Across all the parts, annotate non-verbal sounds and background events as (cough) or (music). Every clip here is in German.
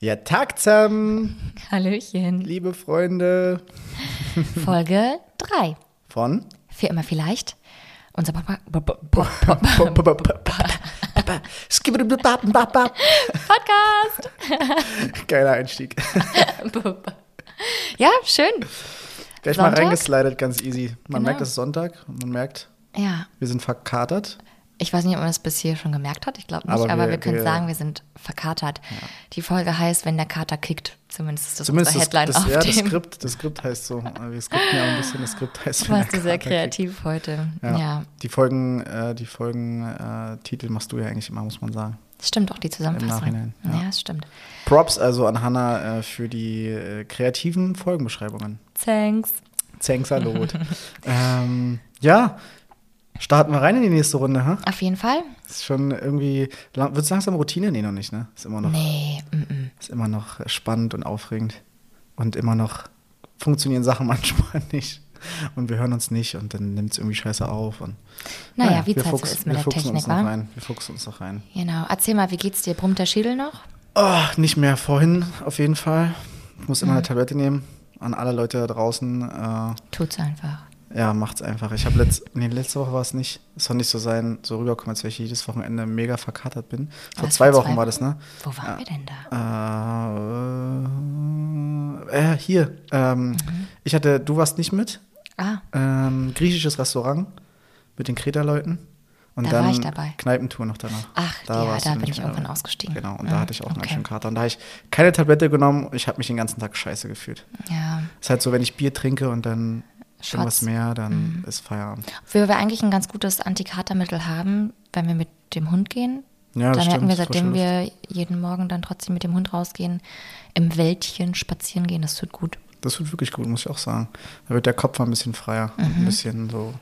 Ja, Tag zusammen, Hallöchen. liebe Freunde Folge 3. von Für immer vielleicht. Unser Papa. Podcast. Geiler Einstieg. Ja, schön. Gleich mal Sonntag? reingeslidet, ganz easy. Man Genau. merkt, es ist Sonntag und man merkt, Ja. wir sind verkatert. Ich weiß nicht, ob man das bis hier schon gemerkt hat. Ich glaube nicht, Aber aber, wir- wir, können wir- sagen, wir sind verkatert. Die Folge heißt, wenn der Kater kickt. Zumindest ist das Zumindest unsere das, Headline das, auf ja, das dem. Skript, das Skript heißt so. Wir skripten ja auch ein bisschen, das Skript heißt. wenn Warst du sehr Kater kickt. kreativ heute. Ja. Ja. Die Folgen, äh, die Folgen äh, machst du ja eigentlich immer, muss man sagen. Stimmt auch die Zusammenfassung. Nachhinein, ja. Ja, das stimmt. Props also an Hannah äh, für die äh, kreativen Folgenbeschreibungen. Thanks. Zengsalot. (laughs) ähm, ja, starten wir rein in die nächste Runde, ha? Auf jeden Fall. Ist schon irgendwie, lang- wird es langsam Routine? Nee, noch nicht, ne? Ist immer noch, Nee. Mm -mm. ist immer noch spannend und aufregend. Und immer noch funktionieren Sachen (laughs) manchmal nicht. Und wir hören uns nicht und dann nimmt es irgendwie scheiße auf. Und, Naja, wie wir es halt so fuchs- ist wir mit der fuchsen Technik, uns noch rein. Wir fuchsen uns noch rein. Genau. Erzähl mal, wie geht's dir? Brummt der Schädel noch? Oh, nicht mehr vorhin, auf jeden Fall. Ich muss immer Mhm. eine Tablette nehmen. An alle Leute da draußen. Äh, Tut's einfach. Ja, macht's einfach. Ich habe letzt, nee, letzte Woche war es nicht. Es soll nicht so sein, so rüberkommen, als wenn ich jedes Wochenende mega verkatert bin. Vor zwei vor Wochen zwei war das, ne? Wo waren wir denn da? Äh, äh hier. Ähm, Mhm. Ich hatte, du warst nicht mit. Ah, Ähm, griechisches Restaurant mit den Kreta-Leuten. Und Da dann war ich dabei. Kneipentour noch danach. Ach, ja, warst da bin ich irgendwann dabei. ausgestiegen. Genau, und Ah, da hatte ich auch einen okay. schönen Kater. Und da habe ich keine Tablette genommen und ich habe mich den ganzen Tag scheiße gefühlt. ja. Ist halt so, wenn ich Bier trinke und dann. Irgendwas mehr, dann Mhm. ist Feierabend. Obwohl wir eigentlich ein ganz gutes Antikatermittel haben, wenn wir mit dem Hund gehen. Ja, das da merken wir, seitdem wir jeden Morgen dann trotzdem mit dem Hund rausgehen, im Wäldchen spazieren gehen, das tut gut. Das tut wirklich gut, muss ich auch sagen. Da wird der Kopf ein bisschen freier, ein bisschen so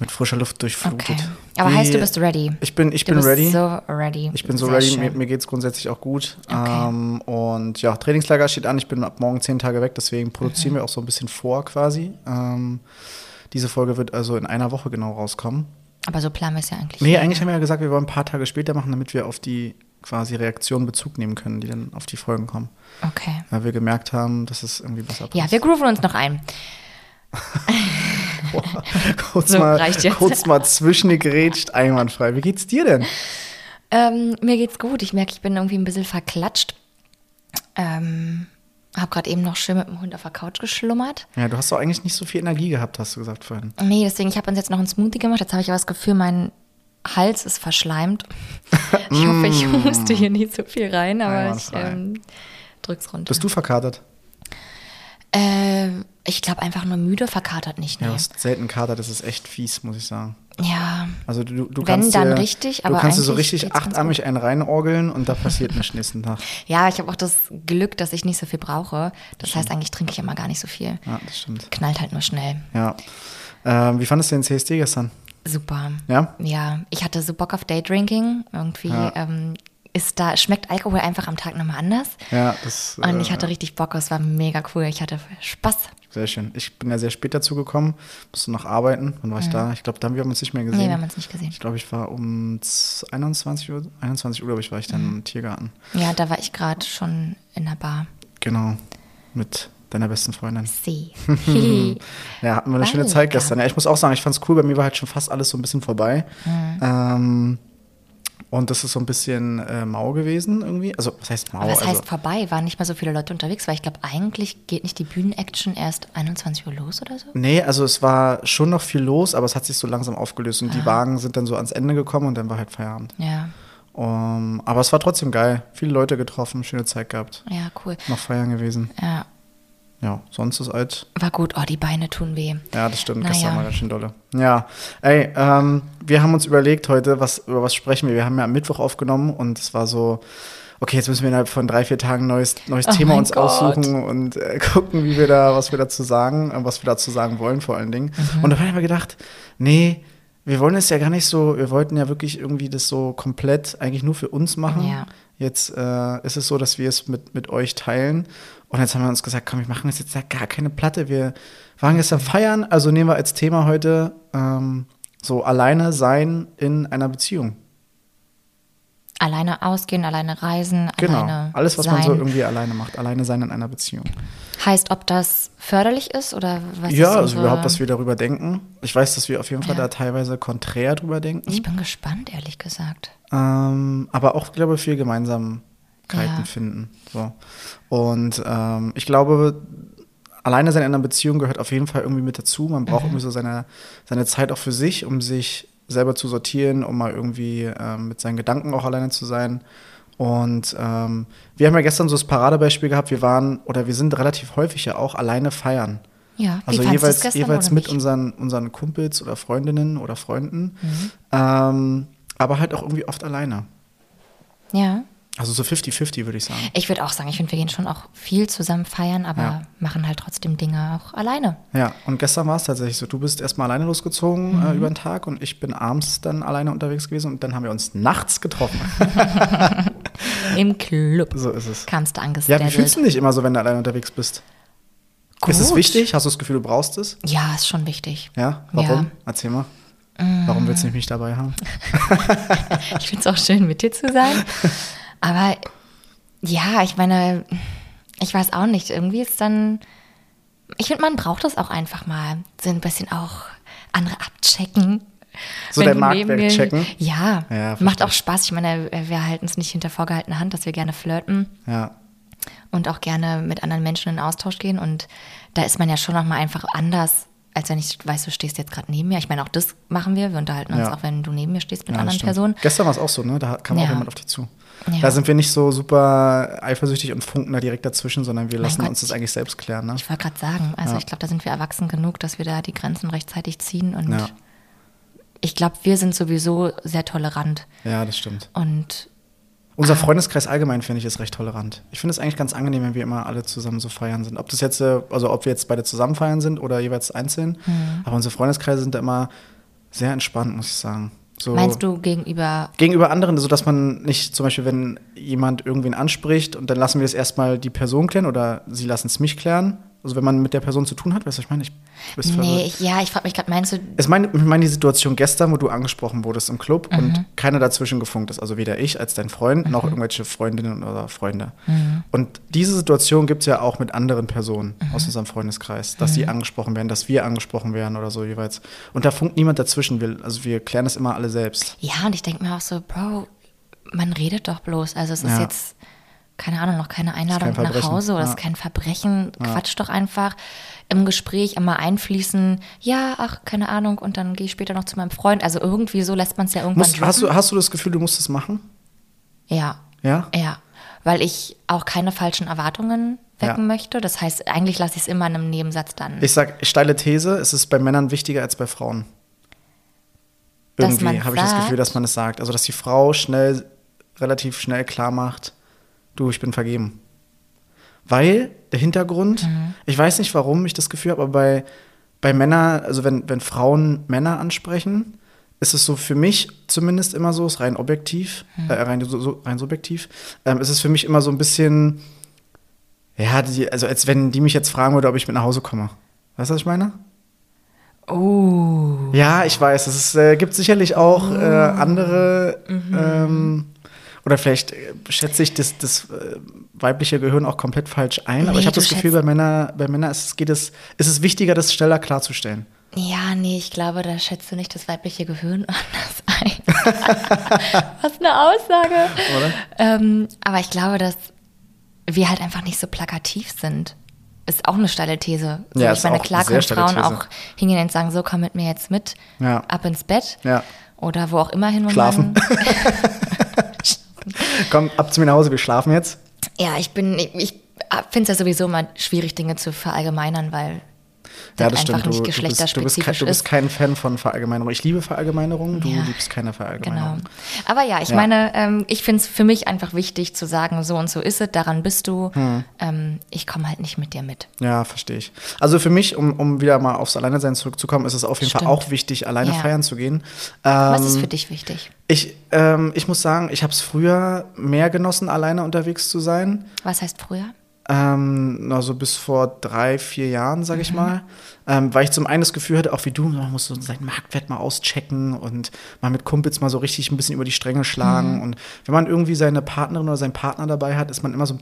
mit frischer Luft durchflutet. Okay. Aber Wie- heißt, du bist ready. Ich bin, ich Du bin ready. so ready. ich bin so Sehr ready. schön. Mir, mir geht es grundsätzlich auch gut. Okay. Ähm, und ja, Trainingslager steht an. Ich bin ab morgen zehn Tage weg, deswegen produzieren Mhm. wir auch so ein bisschen vor quasi. Ähm, diese Folge wird also in einer Woche genau rauskommen. Aber so planen wir es ja eigentlich. Nee, eigentlich ne? haben wir ja gesagt, wir wollen ein paar Tage später machen, damit wir auf die quasi Reaktionen Bezug nehmen können, die dann auf die Folgen kommen. Okay. Weil wir gemerkt haben, dass es irgendwie besser passt. Ja, wir grooven uns noch ein. (laughs) (laughs) kurz, So, mal, kurz mal zwischengegrätscht, einwandfrei. Wie geht's dir denn? Ähm, mir geht's gut. Ich merke, ich bin irgendwie ein bisschen verklatscht. Ähm, hab gerade eben noch schön mit dem Hund auf der Couch geschlummert. Ja, du hast doch eigentlich nicht so viel Energie gehabt, hast du gesagt vorhin. Nee, deswegen, ich habe uns jetzt noch einen Smoothie gemacht. Jetzt habe ich aber das Gefühl, mein Hals ist verschleimt. (laughs) Ich hoffe, ich huste hier nicht so viel rein, aber ich ähm, drück's runter. Bist du verkatert? Äh, ich glaube einfach nur müde, verkatert nicht. Ja, Nee. du hast selten Kater, das ist echt fies, muss ich sagen. Ja, Also du, du Wenn, kannst dann dir, richtig, du aber kannst dir so richtig achtarmig einen reinorgeln und da passiert nichts nächsten Tag. (laughs) ja ich habe auch das Glück, dass ich nicht so viel brauche. Das heißt, eigentlich trinke ich immer gar nicht so viel. Ja, das stimmt. Knallt halt nur schnell. Ja. Ähm, wie fandest du den CSD gestern? Super. Ja? Ja, ich hatte so Bock auf Daydrinking. Irgendwie Ja. ähm, ist da, schmeckt Alkohol einfach am Tag nochmal anders. Ja, das Und ich äh, hatte richtig Bock, es war mega cool. Ich hatte Spaß. sehr schön. Ich bin ja sehr spät dazu gekommen, musste noch arbeiten. Wann war ich da? Ich glaube, da haben wir uns nicht mehr gesehen. Mhm. Nee, wir haben uns nicht gesehen. Ich glaube, ich war um 21 Uhr, 21 Uhr, glaube ich, war ich dann Mhm. im Tiergarten. Ja, da war ich gerade schon in der Bar. Genau. Mit deiner besten Freundin. See. (laughs) Ja, hatten wir eine schöne Lecker. Zeit gestern. Ja, ich muss auch sagen, ich fand's cool. Bei mir war halt schon fast alles so ein bisschen vorbei. Mhm. Ähm, und das ist so ein bisschen äh, mau gewesen irgendwie. Also, was heißt mau? Aber was also, heißt vorbei? Waren nicht mehr so viele Leute unterwegs, weil ich glaube, eigentlich geht nicht die Bühnenaction erst 21 Uhr los oder so? Nee, also es war schon noch viel los, aber es hat sich so langsam aufgelöst und die Ah. Wagen sind dann so ans Ende gekommen und dann war halt Feierabend. Ja, Um, aber es war trotzdem geil. Viele Leute getroffen, schöne Zeit gehabt. ja, cool. Noch feiern gewesen. Ja, Ja, sonst ist alt. war gut. Oh, die Beine tun weh. Ja, das stimmt. Naja. Gestern war ganz schön dolle. Ja, ey, ähm, wir haben uns überlegt heute, was, über was sprechen wir. Wir haben ja am Mittwoch aufgenommen und es war so, okay, jetzt müssen wir innerhalb von drei, vier Tagen ein neues, neues Oh Thema uns Gott. aussuchen und äh, (laughs) gucken, wie wir da, was wir dazu sagen, äh, was wir dazu sagen wollen vor allen Dingen. Mhm. Und da haben wir gedacht, nee, wir wollen es ja gar nicht so, wir wollten ja wirklich irgendwie das so komplett eigentlich nur für uns machen. Ja. Jetzt äh, ist es so, dass wir es mit, mit euch teilen. Und jetzt haben wir uns gesagt, komm, wir machen jetzt, jetzt ja gar keine Platte. Wir waren gestern feiern, also nehmen wir als Thema heute ähm, so alleine sein in einer Beziehung. Alleine ausgehen, alleine reisen, Genau. alleine Alles, was sein. man so irgendwie alleine macht. Alleine sein in einer Beziehung. Heißt, ob das förderlich ist oder was ja, ist also überhaupt, was wir darüber denken. Ich weiß, dass wir auf jeden Fall Ja. da teilweise konträr drüber denken. Ich bin gespannt, ehrlich gesagt. Ähm, aber auch, glaube ich, viel Gemeinsamkeiten Ja. finden. So. Und ähm, ich glaube, alleine sein in einer Beziehung gehört auf jeden Fall irgendwie mit dazu. Man Mhm. braucht irgendwie so seine, seine Zeit auch für sich, um sich selber zu sortieren, um mal irgendwie ähm, mit seinen Gedanken auch alleine zu sein. Und ähm, wir haben ja gestern so das Paradebeispiel gehabt, wir waren oder wir sind relativ häufig ja auch alleine feiern. Ja, Also jeweils, jeweils mit unseren, unseren Kumpels oder Freundinnen oder Freunden. Mhm. Ähm, aber halt auch irgendwie oft alleine. Ja. Also so 50-50 würde ich sagen. Ich würde auch sagen, ich finde, wir gehen schon auch viel zusammen feiern, aber Ja. machen halt trotzdem Dinge auch alleine. Ja, und gestern war es tatsächlich so, du bist erstmal alleine losgezogen Mhm. äh, über den Tag und ich bin abends dann alleine unterwegs gewesen und dann haben wir uns nachts getroffen. (laughs) Im Club so ist es. kamst du Ja, wie fühlst du dich immer so, wenn du alleine unterwegs bist? Ist es Gut. wichtig? Hast du das Gefühl, du brauchst es? Ja, ist schon wichtig. Ja? Warum? Ja. Erzähl mal. Warum willst du nicht mich dabei haben? (laughs) Ich finde es auch schön, mit dir zu sein. (laughs) Aber ja, ich meine, ich weiß auch nicht. Irgendwie ist dann. Ich finde, man braucht das auch einfach mal. So ein bisschen auch andere abchecken. So Wenn du Marktwert checken? Ja, Ja, macht auch. Spaß. Ich meine, wir halten es nicht hinter vorgehaltener Hand, dass wir gerne flirten Ja. und auch gerne mit anderen Menschen in Austausch gehen. Und da ist man ja schon nochmal einfach anders, als wenn ich weiß, du stehst jetzt gerade neben mir. Ich meine, auch das machen wir. Wir unterhalten uns Ja. auch, wenn du neben mir stehst mit ja anderen stimmt. Personen. Gestern war es auch so, ne? Da kam auch Ja. jemand auf dich zu. Ja. Da sind wir nicht so super eifersüchtig und funken da direkt dazwischen, sondern wir lassen Gott. uns das eigentlich selbst klären. Ne? Ich wollte gerade sagen, also Ja. ich glaube, da sind wir erwachsen genug, dass wir da die Grenzen rechtzeitig ziehen. Und Ja. ich glaube, wir sind sowieso sehr tolerant. Ja, das stimmt. Und Unser Freundeskreis allgemein, finde ich, ist recht tolerant. Ich finde es eigentlich ganz angenehm, wenn wir immer alle zusammen so feiern sind. Ob das jetzt, äh, also ob wir jetzt beide zusammen feiern sind oder jeweils einzeln. Mhm. Aber unsere Freundeskreise sind da immer sehr entspannt, muss ich sagen. So meinst du gegenüber, Gegenüber anderen, so dass man nicht zum Beispiel, wenn jemand irgendwen anspricht und dann lassen wir es erstmal die Person klären oder sie lassen es mich klären. Also wenn man mit der Person zu tun hat, weißt du, ich meine? Ich, bist nee, ich, ja, ich frage mich gerade, meinst du, Ich meine, ich meine die Situation gestern, wo du angesprochen wurdest im Club Mhm. und keiner dazwischen gefunkt ist. Also weder ich als dein Freund noch irgendwelche Freundinnen oder Freunde. Und diese Situation gibt es ja auch mit anderen Personen aus unserem Freundeskreis, dass die angesprochen werden, dass wir angesprochen werden oder so jeweils. Und da funkt niemand dazwischen. Wir, also wir klären das immer alle selbst. ja, und ich denke mir auch so, Bro, man redet doch bloß. Also es ist Ja. jetzt, keine Ahnung, noch keine Einladung nach. Hause oder es Ja. ist kein Verbrechen. Quatsch doch einfach im Gespräch immer einfließen, ja, ach, keine Ahnung, und dann gehe ich später noch zu meinem Freund. Also irgendwie so lässt man es ja irgendwann Musst, hast, du, hast du das Gefühl, du musst es machen? Ja. Ja? Ja, weil ich auch keine falschen Erwartungen wecken Ja. möchte. Das heißt, eigentlich lasse ich es immer in einem Nebensatz dann. Ich sag, steile These, es ist bei Männern wichtiger als bei Frauen. Irgendwie habe ich das Gefühl, dass man es sagt. Also, dass die Frau schnell, relativ schnell klar macht, du, ich bin vergeben. Weil der Hintergrund, Mhm. ich weiß nicht, warum ich das Gefühl habe, aber bei, bei Männern, also wenn, wenn Frauen Männer ansprechen, ist es so für mich zumindest immer so, ist rein objektiv, Mhm. äh, rein, so, rein subjektiv, ähm, ist es für mich immer so ein bisschen, ja, die, also als wenn die mich jetzt fragen würde, ob ich mit nach Hause komme. Weißt du, was ich meine? Oh. Ja, ich weiß, es ist, äh, gibt sicherlich auch äh, andere, ähm, oder vielleicht äh, schätze ich das, das äh, weibliche Gehirn auch komplett falsch ein, aber Nee, ich habe das Gefühl, bei Männern, bei Männern ist es, geht es, ist es wichtiger, das schneller klarzustellen. Ja, nee, ich glaube, da schätzt du nicht das weibliche Gehirn (laughs) anders ein. (laughs) Was eine Aussage. Ähm, aber ich glaube, dass wir halt einfach nicht so plakativ sind. Ist auch eine steile These. So, Ja, ich ist meine, klar können Frauen auch hingehen und sagen, so komm mit mir jetzt mit, Ja. ab ins Bett. Ja. Oder wo auch immer hin. wo (laughs) Schlafen. Komm, ab zu mir nach Hause, wir schlafen jetzt. Ja, ich bin, ich, ich finde es ja sowieso immer schwierig, Dinge zu verallgemeinern, weil Ja, das einfach stimmt. nicht Du, du, bist, du, bist kein, geschlechterspezifisch du bist ist. kein Fan von Verallgemeinerung. Ich liebe Verallgemeinerung, du Ja. liebst keine Genau. Verallgemeinerung. Aber ja, ich Ja. meine, ähm, ich finde es für mich einfach wichtig zu sagen, so und so ist es, daran bist du. Hm. Ähm, ich komme halt nicht mit dir mit. Ja, verstehe ich. Also für mich, um, um wieder mal aufs Alleinesein zurückzukommen, ist es auf jeden Fall Stimmt. auch wichtig, alleine Ja. feiern zu gehen. Was Ähm, ist für dich wichtig? Ich, ähm, ich muss sagen, ich habe es früher mehr genossen, alleine unterwegs zu sein. Was heißt früher? ähm, also bis vor drei, vier Jahren, sage ich mal, ähm, weil ich zum einen das Gefühl hatte, auch wie du, man muss so seinen Marktwert mal auschecken und mal mit Kumpels mal so richtig ein bisschen über die Stränge schlagen. Und wenn man irgendwie seine Partnerin oder seinen Partner dabei hat, ist man immer so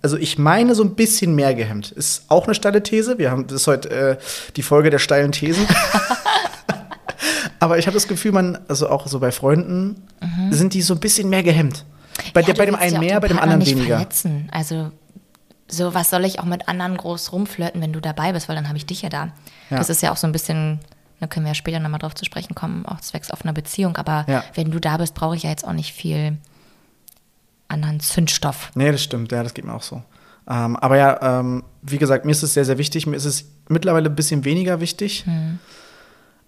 also ich meine so ein bisschen mehr gehemmt. Ist auch eine steile These. Wir haben das ist heute äh, die Folge der steilen Thesen. (laughs) Aber ich habe das Gefühl, man, also auch so bei Freunden, sind die so ein bisschen mehr gehemmt. Bei, Ja, der, bei dem einen mehr, bei dem anderen nicht weniger. Verletzen. Also, so was soll ich auch mit anderen groß rumflirten, wenn du dabei bist, weil dann habe ich dich ja da. Ja. Das ist ja auch so ein bisschen, da können wir ja später nochmal drauf zu sprechen kommen, auch zwecks offener Beziehung. Aber Ja. wenn du da bist, brauche ich ja jetzt auch nicht viel anderen Zündstoff. Nee, das stimmt, ja, das geht mir auch so. Ähm, aber ja, ähm, wie gesagt, mir ist es sehr, sehr wichtig. Mir ist es mittlerweile ein bisschen weniger wichtig.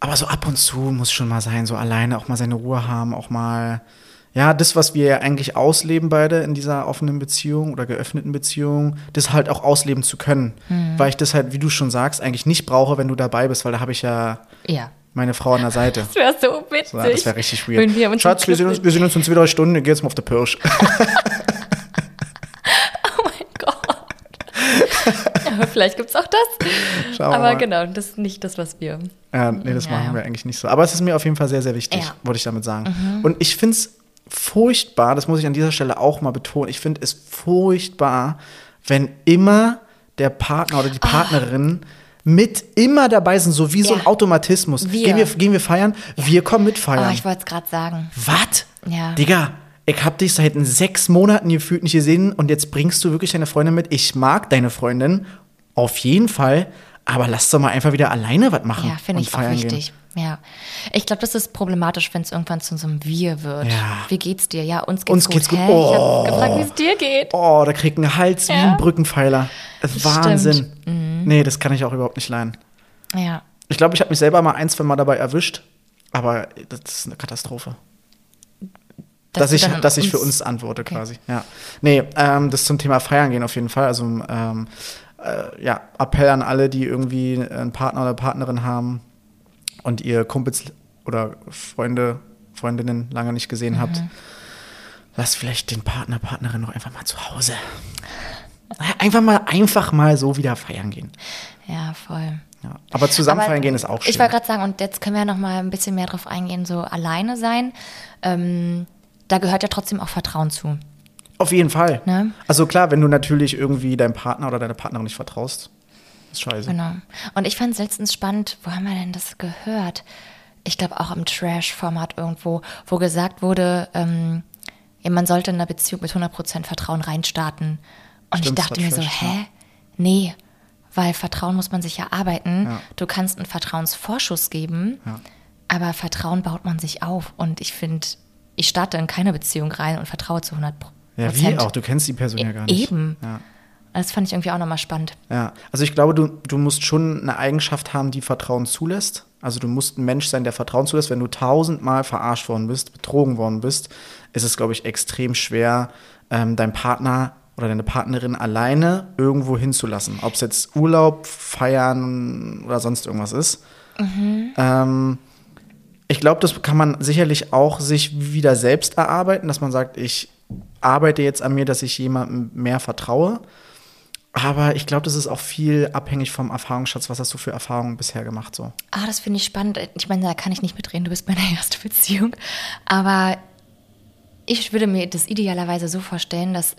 Aber so ab und zu muss schon mal sein, so alleine auch mal seine Ruhe haben, auch mal, ja, das, was wir ja eigentlich ausleben beide in dieser offenen Beziehung oder geöffneten Beziehung, das halt auch ausleben zu können. Weil ich das halt, wie du schon sagst, eigentlich nicht brauche, wenn du dabei bist, weil da habe ich ja Ja. meine Frau an der Seite. (laughs) Das wäre so witzig. So, das wäre richtig weird. Wenn wir uns Schatz, wir sehen, uns, wir sehen uns in zwei, drei Stunden, dann geht's mal auf der Pirsch. (laughs) Oh mein Gott. (laughs) ja, vielleicht gibt es auch das. Schauen wir Aber mal. genau, das ist nicht das, was wir. Ja, nee, das Ja, machen ja. wir eigentlich nicht so. Aber es ist mir auf jeden Fall sehr, sehr wichtig, Ja. Mhm. wollte ich damit sagen. Und ich finde es furchtbar, das muss ich an dieser Stelle auch mal betonen, ich finde es furchtbar, wenn immer der Partner oder die Partnerin mit immer dabei sind, so wie so Ah. Ein Automatismus. Wir. Gehen, wir, gehen wir feiern? Wir kommen mit Oh, feiern. ich wollte es gerade sagen. Was? Ja. Digga, ich hab dich seit sechs Monaten gefühlt nicht gesehen und jetzt bringst du wirklich deine Freundin mit. Ich mag deine Freundin, auf jeden Fall, aber lass doch mal einfach wieder alleine was machen. Ja, finde ich auch wichtig. Ja. Ich glaube, das ist problematisch, wenn es irgendwann zu so einem Wir wird. Ja. Wie geht's dir? Ja, uns geht's Uns gut. geht's gut. Hä? Oh. Ich habe gefragt, wie es dir geht. Gehen. Oh, da kriegt ein Hals wie Ja. ein Brückenpfeiler. Wahnsinn. Mhm. Nee, das kann ich auch überhaupt nicht leiden. Ja. Ich glaube, ich habe mich selber mal ein, zwei Mal dabei erwischt, aber das ist eine Katastrophe. Dass, du ich, dass ich für uns antworte quasi. Ja. Nee, ähm, das zum Thema Feiern gehen auf jeden Fall. Also ähm, äh, ja, Appell an alle, die irgendwie einen Partner oder Partnerin haben und ihr Kumpels oder Freunde, Freundinnen lange nicht gesehen habt. Mhm. Lasst vielleicht den Partner, Partnerin noch einfach mal zu Hause. Einfach mal, einfach mal so wieder feiern gehen. Ja, voll. Ja. Aber zusammen Aber feiern gehen ist auch schön. Ich wollte gerade sagen, und jetzt können wir noch mal ein bisschen mehr drauf eingehen, so alleine sein. Ähm, da gehört ja trotzdem auch Vertrauen zu. Auf jeden Fall. Ne? Also klar, wenn du natürlich irgendwie deinem Partner oder deiner Partnerin nicht vertraust, ist scheiße. Genau. Und ich fand es letztens spannend, wo haben wir denn das gehört? Ich glaube auch im Trash-Format irgendwo, wo gesagt wurde, ähm, ja, man sollte in einer Beziehung mit 100% Vertrauen reinstarten. Und Stimmt, ich dachte mir so, hä? ja. Nee, weil Vertrauen muss man sich erarbeiten. Ja. Du kannst einen Vertrauensvorschuss geben, Ja. aber Vertrauen baut man sich auf. Und ich finde, ich starte in keine Beziehung rein und vertraue zu 100%. Ja, wie auch? Du kennst die Person ja gar nicht. Eben. Ja. Das fand ich irgendwie auch nochmal spannend. Ja, also ich glaube, du, du musst schon eine Eigenschaft haben, die Vertrauen zulässt. Also du musst ein Mensch sein, der Vertrauen zulässt. Wenn du tausendmal verarscht worden bist, betrogen worden bist, ist es, glaube ich, extrem schwer, ähm, deinen Partner oder deine Partnerin alleine irgendwo hinzulassen. Ob es jetzt Urlaub, Feiern oder sonst irgendwas ist. Ähm, ich glaube, das kann man sicherlich auch sich wieder selbst erarbeiten, dass man sagt, ich arbeite jetzt an mir, dass ich jemandem mehr vertraue. Aber ich glaube, das ist auch viel abhängig vom Erfahrungsschatz. Was hast du für Erfahrungen bisher gemacht? So? Ah, das finde ich spannend. Ich meine, da kann ich nicht mitreden, du bist meine (laughs) erste Beziehung. Aber ich würde mir das idealerweise so vorstellen, dass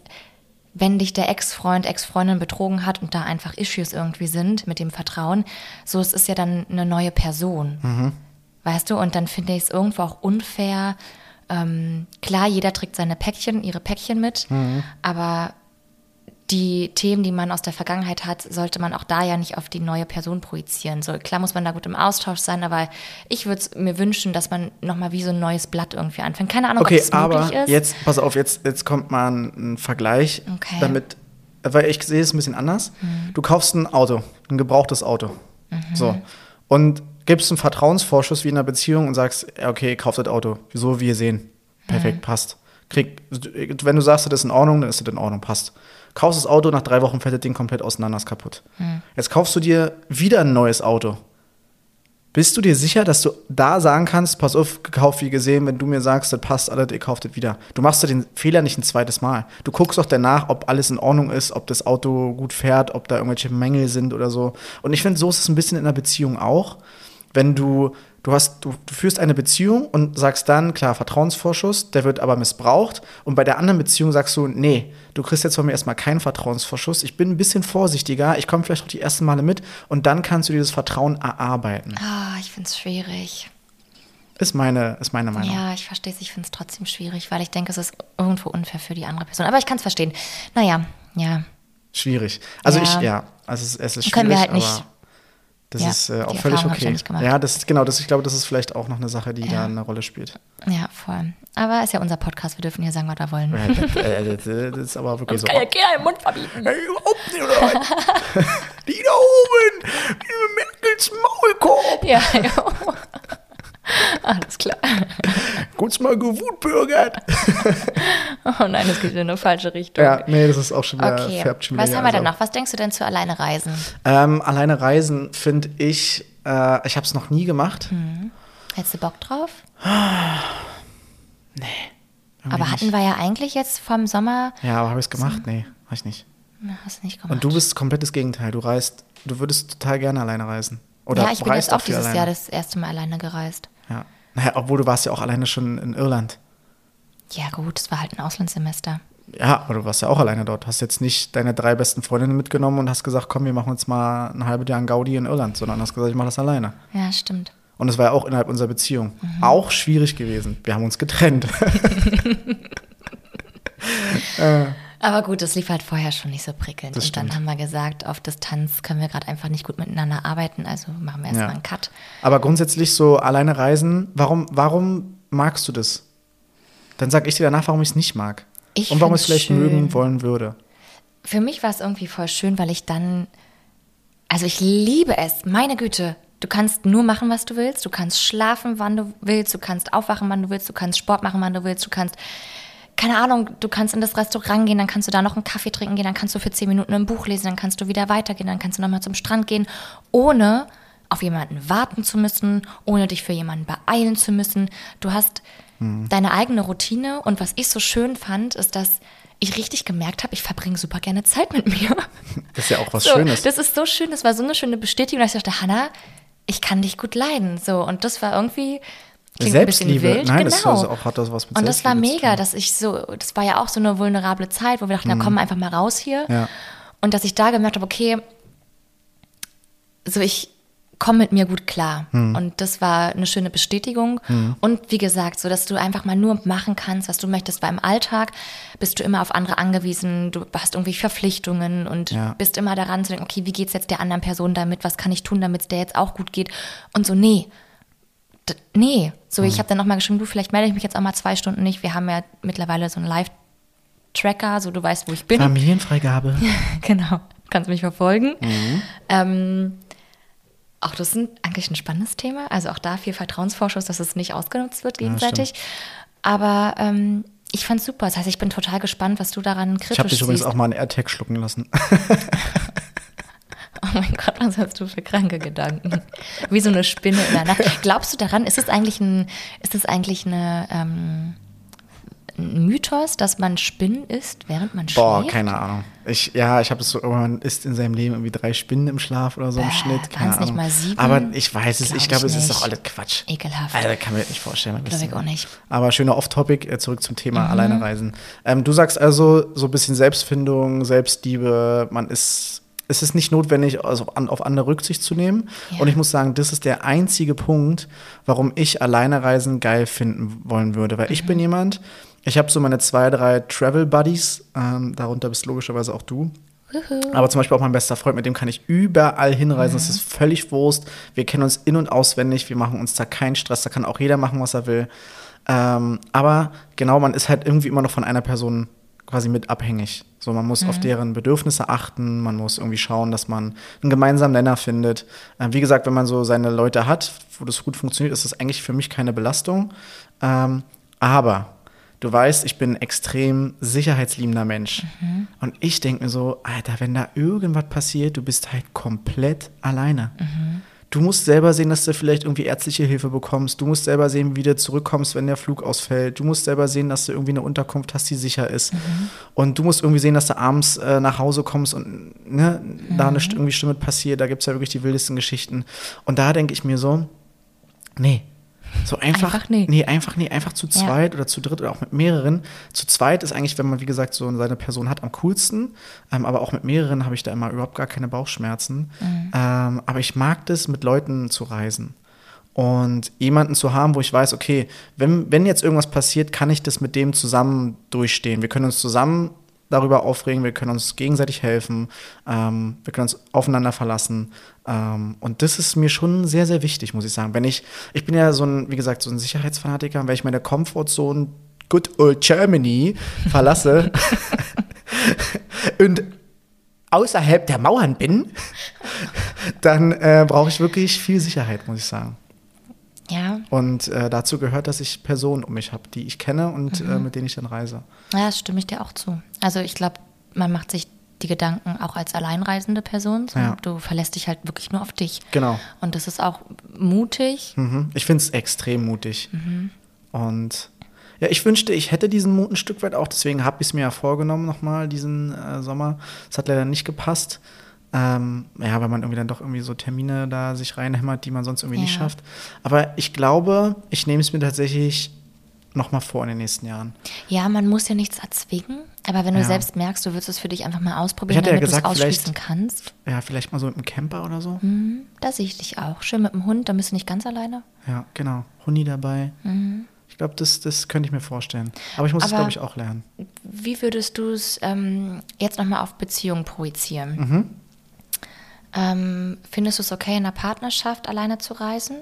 wenn dich der Ex-Freund, Ex-Freundin betrogen hat und da einfach Issues irgendwie sind mit dem Vertrauen, so es ist ja dann eine neue Person. Weißt du? Und dann finde ich es irgendwo auch unfair. Ähm, klar, jeder trägt seine Päckchen, ihre Päckchen mit, aber die Themen, die man aus der Vergangenheit hat, sollte man auch da ja nicht auf die neue Person projizieren. So klar muss man da gut im Austausch sein, aber ich würde mir wünschen, dass man nochmal wie so ein neues Blatt irgendwie anfängt. Keine Ahnung, Okay, ob das aber möglich ist. jetzt, pass auf, jetzt, jetzt kommt mal ein, ein Vergleich, Okay. damit, weil ich sehe es ein bisschen anders. Du kaufst ein Auto, ein gebrauchtes Auto. So. Und gibst einen Vertrauensvorschuss wie in einer Beziehung und sagst, okay, kauf das Auto, so wie wir sehen. Perfekt, passt. Krieg, wenn du sagst, das ist in Ordnung, dann ist das in Ordnung, passt. Kaufst das Auto, nach drei Wochen fällt das Ding komplett auseinander, ist kaputt. Jetzt kaufst du dir wieder ein neues Auto. Bist du dir sicher, dass du da sagen kannst, pass auf, gekauft wie gesehen, wenn du mir sagst, das passt alles, ihr kauft das wieder. Du machst ja den Fehler nicht ein zweites Mal. Du guckst auch danach, ob alles in Ordnung ist, ob das Auto gut fährt, ob da irgendwelche Mängel sind oder so. Und ich finde, so ist es ein bisschen in einer Beziehung auch. Wenn du Du, hast, du, du führst eine Beziehung und sagst dann, klar, Vertrauensvorschuss, der wird aber missbraucht. Und bei der anderen Beziehung sagst du, nee, du kriegst jetzt von mir erstmal keinen Vertrauensvorschuss. Ich bin ein bisschen vorsichtiger, ich komme vielleicht auch die ersten Male mit und dann kannst du dieses Vertrauen erarbeiten. Ah, ich finde es schwierig. Ist meine, ist meine Meinung. Ja, ich verstehe es. Ich finde es trotzdem schwierig, weil ich denke, es ist irgendwo unfair für die andere Person. Aber ich kann es verstehen. Naja, ja. Schwierig. Also Ja. ich, ja, also es, es ist schwierig, Können wir halt nicht- das Ja, ist äh, auch völlig okay. ja das ist genau, das, ich glaube, das ist vielleicht auch noch eine Sache, die Ja. da eine Rolle spielt. Ja, voll. Aber ist ja unser Podcast. Wir dürfen hier sagen, was wir wollen. Ja, das, äh, das, ist aber wirklich so. Kann ja keiner im Mund verbieten. Hey, überhaupt nicht, oder (laughs) die da oben, die Merkels Maulkorb. Ja, ja. (laughs) Alles klar. Kurz mal gewutbürgert. (laughs) Oh nein, das geht in eine falsche Richtung. Ja, nee, das ist auch schon wieder, Okay, färbt schon wieder was haben wir ab. noch? Was denkst du denn zu alleine reisen? Ähm, alleine reisen finde ich, äh, ich habe es noch nie gemacht. Hm. Hättest du Bock drauf? (gasps) Irgendwie Aber hatten nicht. wir ja eigentlich jetzt vom Sommer. Ja, aber habe ich es gemacht? Nee, habe ich nicht. Na, Hast du nicht gemacht. Und du bist komplett das Gegenteil. Du reist, du würdest total gerne alleine reisen. Oder ja, ich bin jetzt auch dieses alleine. Jahr das erste Mal alleine gereist. Ja. Naja, obwohl du warst ja auch alleine schon in Irland. Ja, gut, es war halt ein Auslandssemester. Ja, aber du warst ja auch alleine dort. Hast jetzt nicht deine drei besten Freundinnen mitgenommen und hast gesagt, komm, wir machen uns mal ein halbes Jahr ein Gaudi in Irland, sondern hast gesagt, ich mache das alleine. Ja, stimmt. Und es war ja auch innerhalb unserer Beziehung. Auch schwierig gewesen. Wir haben uns getrennt. (laughs) (laughs) Aber gut, das lief halt vorher schon nicht so prickelnd. Das und dann haben wir gesagt, auf Distanz können wir gerade einfach nicht gut miteinander arbeiten, also machen wir erstmal Ja. einen Cut. Aber grundsätzlich so alleine reisen, warum, warum magst du das? Dann sag ich dir danach, warum ich es nicht mag. Ich und warum ich es vielleicht schön. mögen wollen würde. Für mich war es irgendwie voll schön, weil ich dann, also ich liebe es, meine Güte. Du kannst nur machen, was du willst. Du kannst schlafen, wann du willst. Du kannst aufwachen, wann du willst. Du kannst Sport machen, wann du willst. Du kannst, keine Ahnung, du kannst in das Restaurant gehen, dann kannst du da noch einen Kaffee trinken gehen, dann kannst du für zehn Minuten ein Buch lesen, dann kannst du wieder weitergehen, dann kannst du nochmal zum Strand gehen, ohne auf jemanden warten zu müssen, ohne dich für jemanden beeilen zu müssen. Du hast deine eigene Routine und was ich so schön fand, ist, dass ich richtig gemerkt habe, ich verbringe super gerne Zeit mit mir. (laughs) Das ist ja auch was so, Schönes. Das ist so schön, das war so eine schöne Bestätigung, dass ich dachte, Hanna, ich kann dich gut leiden. So, und das war irgendwie klingt ein bisschen Selbstliebe. wild. Nein, das genau. ist auch, hat das was mit Und das war mega, dass ich so, das war ja auch so eine vulnerable Zeit, wo wir dachten, na komm einfach mal raus hier. Mhm. Ja. Und dass ich da gemerkt habe, okay, so ich komme mit mir gut klar. Mhm. Und das war eine schöne Bestätigung. Und wie gesagt, so dass du einfach mal nur machen kannst, was du möchtest, weil im Alltag bist du immer auf andere angewiesen, du hast irgendwie Verpflichtungen und Ja. bist immer daran zu denken, okay, wie geht's jetzt der anderen Person damit, was kann ich tun, damit es der jetzt auch gut geht. Und so, nee, nee. So, Mhm. ich habe dann nochmal geschrieben, du, vielleicht melde ich mich jetzt auch mal zwei Stunden nicht. Wir haben ja mittlerweile so einen Live-Tracker, so du weißt, wo ich bin. Familienfreigabe. (laughs) genau, kannst mich verfolgen. Mhm. Ähm, auch das ist eigentlich ein spannendes Thema. Also auch da viel Vertrauensvorschuss, dass es nicht ausgenutzt wird gegenseitig. Aber ähm, ich fand's super. Das heißt, ich bin total gespannt, was du daran kritisch Ich habe dich übrigens siehst. auch mal einen AirTag schlucken lassen. (laughs) Oh mein Gott, was hast du für kranke Gedanken? Wie so eine Spinne in der Nacht. Glaubst du daran, ist es eigentlich ein, ist es eigentlich eine, ähm, ein Mythos, dass man Spinnen isst, während man Boah, schläft? keine Ahnung. Ich, ja, ich habe das so, man isst in seinem Leben irgendwie drei Spinnen im Schlaf oder so im Bäh, Schnitt. Keine waren's nicht Ahnung. mal sieben? Aber ich weiß es, Glaub ich glaube, es ist doch alles Quatsch. Ekelhaft. Also, kann mir das nicht vorstellen. ein Glaub ich auch nicht. Aber schöner Off-Topic, äh, zurück zum Mhm. Thema alleine reisen. Ähm, du sagst also, so ein bisschen Selbstfindung, Selbstliebe, man ist. Es ist nicht notwendig, also an, auf andere Rücksicht zu nehmen. Ja. Und ich muss sagen, das ist der einzige Punkt, warum ich alleine reisen geil finden wollen würde. Weil Mhm. ich bin jemand, ich habe so meine zwei, drei Travel Buddies, ähm, darunter bist logischerweise auch du. Aber zum Beispiel auch mein bester Freund, mit dem kann ich überall hinreisen. Das ist völlig Wurst. Wir kennen uns in- und auswendig. Wir machen uns da keinen Stress. Da kann auch jeder machen, was er will. Ähm, aber genau, man ist halt irgendwie immer noch von einer Person quasi mit abhängig. So, man muss auf deren Bedürfnisse achten. Man muss irgendwie schauen, dass man einen gemeinsamen Nenner findet. Ähm, wie gesagt, wenn man so seine Leute hat, wo das gut funktioniert, ist das eigentlich für mich keine Belastung. Ähm, aber Du weißt, ich bin ein extrem sicherheitsliebender Mensch. Und ich denke mir so, Alter, wenn da irgendwas passiert, du bist halt komplett alleine. Du musst selber sehen, dass du vielleicht irgendwie ärztliche Hilfe bekommst. Du musst selber sehen, wie du zurückkommst, wenn der Flug ausfällt. Du musst selber sehen, dass du irgendwie eine Unterkunft hast, die sicher ist. Mhm. Und du musst irgendwie sehen, dass du abends äh, nach Hause kommst und ne, mhm. da nicht irgendwie Stimme passiert. Da gibt es ja wirklich die wildesten Geschichten. Und da denke ich mir so, nee, so einfach, einfach nee. nee. einfach nee, einfach zu zweit ja. oder zu dritt oder auch mit mehreren. Zu zweit ist eigentlich, wenn man, wie gesagt, so seine Person hat, am coolsten. Ähm, aber auch mit mehreren habe ich da immer überhaupt gar keine Bauchschmerzen. Mhm. Ähm, aber ich mag das, mit Leuten zu reisen. Und jemanden zu haben, wo ich weiß, okay, wenn, wenn jetzt irgendwas passiert, kann ich das mit dem zusammen durchstehen. Wir können uns zusammen darüber aufregen, wir können uns gegenseitig helfen, ähm, wir können uns aufeinander verlassen. Ähm, und das ist mir schon sehr, sehr wichtig, muss ich sagen. Wenn ich, ich bin ja so ein, wie gesagt, so ein Sicherheitsfanatiker, wenn ich meine Comfortzone Good Old Germany verlasse (laughs) und außerhalb der Mauern bin, dann äh, brauche ich wirklich viel Sicherheit, muss ich sagen. Ja. Und äh, dazu gehört, dass ich Personen um mich habe, die ich kenne und äh, mhm. äh, mit denen ich dann reise. Ja, das stimme ich dir auch zu. Also ich glaube, man macht sich die Gedanken auch als alleinreisende Person. So. Ja. Du verlässt dich halt wirklich nur auf dich. Genau. Und das ist auch mutig. Mhm. Ich finde es extrem mutig. Mhm. Und ja, ich wünschte, ich hätte diesen Mut ein Stück weit auch. Deswegen habe ich es mir ja vorgenommen nochmal diesen äh, Sommer. Es hat leider nicht gepasst. Ähm, ja, weil man irgendwie dann doch irgendwie so Termine da sich reinhämmert, die man sonst irgendwie ja. nicht schafft. Aber ich glaube, ich nehme es mir tatsächlich nochmal vor in den nächsten Jahren. Ja, man muss ja nichts erzwingen, aber wenn du ja. selbst merkst, du würdest es für dich einfach mal ausprobieren, damit ja du es ausschließen kannst. Ja, vielleicht mal so mit einem Camper oder so. Mhm, da sehe ich dich auch. Schön mit dem Hund, dann bist du nicht ganz alleine. Ja, genau. Hundi dabei. Mhm. Ich glaube, das, das könnte ich mir vorstellen. Aber ich muss es, glaube ich, auch lernen. Wie würdest du es ähm, jetzt nochmal auf Beziehungen projizieren? Mhm. Ähm, findest du es okay, in einer Partnerschaft alleine zu reisen?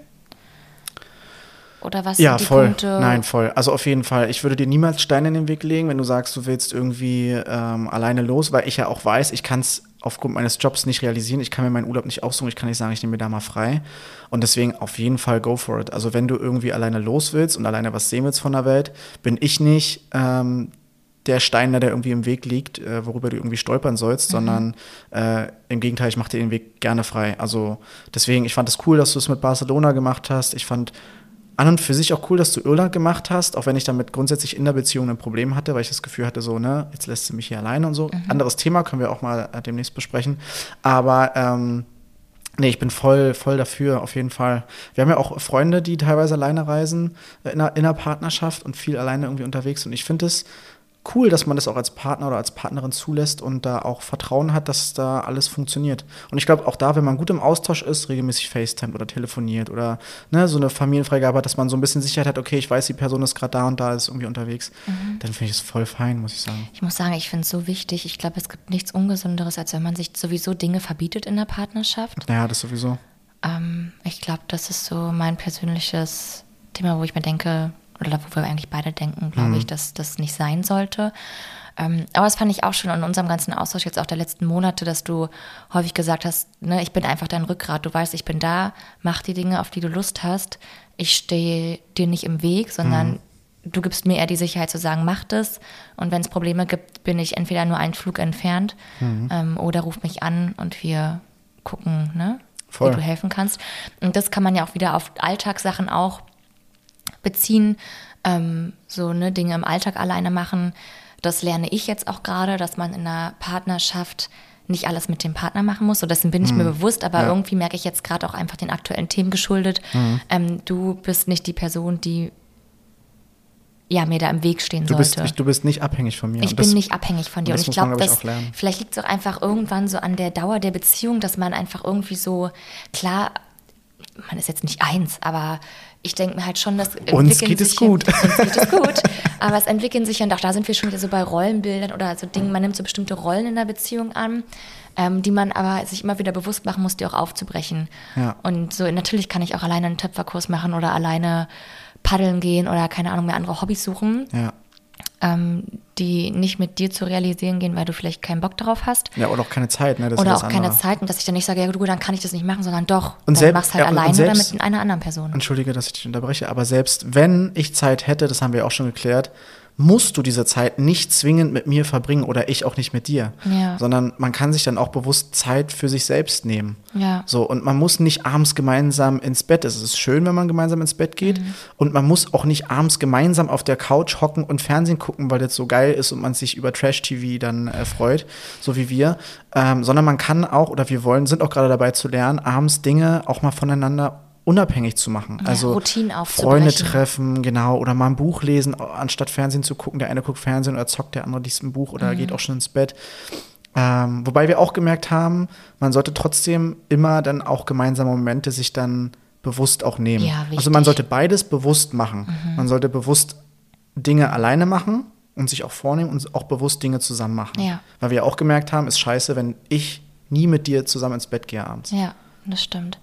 Oder was ja, sind die voll. Punkte? Nein, voll. Also auf jeden Fall. Ich würde dir niemals Steine in den Weg legen, wenn du sagst, du willst irgendwie ähm, alleine los, weil ich ja auch weiß, ich kann es aufgrund meines Jobs nicht realisieren. Ich kann mir meinen Urlaub nicht aussuchen. Ich kann nicht sagen, ich nehme mir da mal frei. Und deswegen auf jeden Fall go for it. Also wenn du irgendwie alleine los willst und alleine was sehen willst von der Welt, bin ich nicht ähm, der Stein, der irgendwie im Weg liegt, äh, worüber du irgendwie stolpern sollst, mhm. sondern äh, im Gegenteil, ich mache dir den Weg gerne frei. Also deswegen, ich fand es cool, dass du es mit Barcelona gemacht hast. Ich fand an und für sich auch cool, dass du Irland gemacht hast, auch wenn ich damit grundsätzlich in der Beziehung ein Problem hatte, weil ich das Gefühl hatte, so, ne, jetzt lässt sie mich hier alleine und so. Mhm. Anderes Thema, können wir auch mal äh, demnächst besprechen. Aber ähm, Nee, ich bin voll, voll dafür, auf jeden Fall. Wir haben ja auch Freunde, die teilweise alleine reisen, äh, in einer, in einer Partnerschaft und viel alleine irgendwie unterwegs. Und ich finde es cool, dass man das auch als Partner oder als Partnerin zulässt und da auch Vertrauen hat, dass da alles funktioniert. Und ich glaube auch da, wenn man gut im Austausch ist, regelmäßig FaceTime oder telefoniert oder ne, so eine Familienfreigabe hat, dass man so ein bisschen Sicherheit hat, okay, ich weiß, die Person ist gerade da und da, ist irgendwie unterwegs, mhm. dann finde ich es voll fein, muss ich sagen. Ich muss sagen, ich finde es so wichtig. Ich glaube, es gibt nichts Ungesünderes, als wenn man sich sowieso Dinge verbietet in der Partnerschaft. Ja, das sowieso. Ähm, ich glaube, das ist so mein persönliches Thema, wo ich mir denke, oder wo wir eigentlich beide denken, glaube mhm. ich, dass das nicht sein sollte. Ähm, aber das fand ich auch schon in unserem ganzen Austausch jetzt auch der letzten Monate, dass du häufig gesagt hast, ne, ich bin einfach dein Rückgrat. Du weißt, ich bin da, mach die Dinge, auf die du Lust hast. Ich stehe dir nicht im Weg, sondern mhm. du gibst mir eher die Sicherheit zu sagen, mach das. Und wenn es Probleme gibt, bin ich entweder nur einen Flug entfernt mhm. ähm, oder ruf mich an und wir gucken, ne, wie du helfen kannst. Und das kann man ja auch wieder auf Alltagssachen auch beziehen, ähm, so ne, Dinge im Alltag alleine machen. Das lerne ich jetzt auch gerade, dass man in einer Partnerschaft nicht alles mit dem Partner machen muss. So, dessen bin ich mhm. mir bewusst, aber ja. irgendwie merke ich jetzt gerade auch einfach den aktuellen Themen geschuldet. Mhm. Ähm, du bist nicht die Person, die ja, mir da im Weg stehen du sollte. Bist, du bist nicht abhängig von mir. Ich bin nicht abhängig von dir. Und, und ich glaube, glaub, vielleicht liegt es auch einfach irgendwann so an der Dauer der Beziehung, dass man einfach irgendwie so, klar, man ist jetzt nicht eins, aber ich denke mir halt schon, dass uns geht es gut. uns geht es gut. (laughs) Aber es entwickeln sich und auch da sind wir schon wieder so bei Rollenbildern oder so Dingen, man nimmt so bestimmte Rollen in der Beziehung an, ähm, die man aber sich immer wieder bewusst machen muss, die auch aufzubrechen. Ja. Und so natürlich kann ich auch alleine einen Töpferkurs machen oder alleine paddeln gehen oder keine Ahnung mehr andere Hobbys suchen. Ja ähm, die nicht mit dir zu realisieren gehen, weil du vielleicht keinen Bock darauf hast. Ja, oder auch keine Zeit. Ne? Das oder auch keine Zeit und dass ich dann nicht sage, ja gut, dann kann ich das nicht machen, sondern doch, und dann machst halt ja, alleine selbst, oder mit einer anderen Person. Entschuldige, dass ich dich unterbreche, aber selbst wenn ich Zeit hätte, das haben wir auch schon geklärt, musst du diese Zeit nicht zwingend mit mir verbringen oder ich auch nicht mit dir, Ja. sondern man kann sich dann auch bewusst Zeit für sich selbst nehmen. Ja. So, und man muss nicht abends gemeinsam ins Bett. Es ist schön, wenn man gemeinsam ins Bett geht. Und man muss auch nicht abends gemeinsam auf der Couch hocken und Fernsehen gucken, weil das so geil ist und man sich über Trash-TV dann äh, freut, so wie wir. Ähm, sondern man kann auch, oder wir wollen, sind auch gerade dabei zu lernen, abends Dinge auch mal voneinander unabhängig zu machen. also Routinen Freunde treffen, genau, oder mal ein Buch lesen, anstatt Fernsehen zu gucken. Der eine guckt Fernsehen oder zockt, der andere liest ein Buch Mhm. oder geht auch schon ins Bett. Ähm, wobei wir auch gemerkt haben, man sollte trotzdem immer dann auch gemeinsame Momente sich dann bewusst auch nehmen. Ja, also. Mhm. man sollte beides bewusst machen. Man sollte bewusst Dinge alleine machen und sich auch vornehmen und auch bewusst Dinge zusammen machen. Ja. Weil wir auch gemerkt haben, ist scheiße, wenn ich nie mit dir zusammen ins Bett gehe abends. Ja, das stimmt.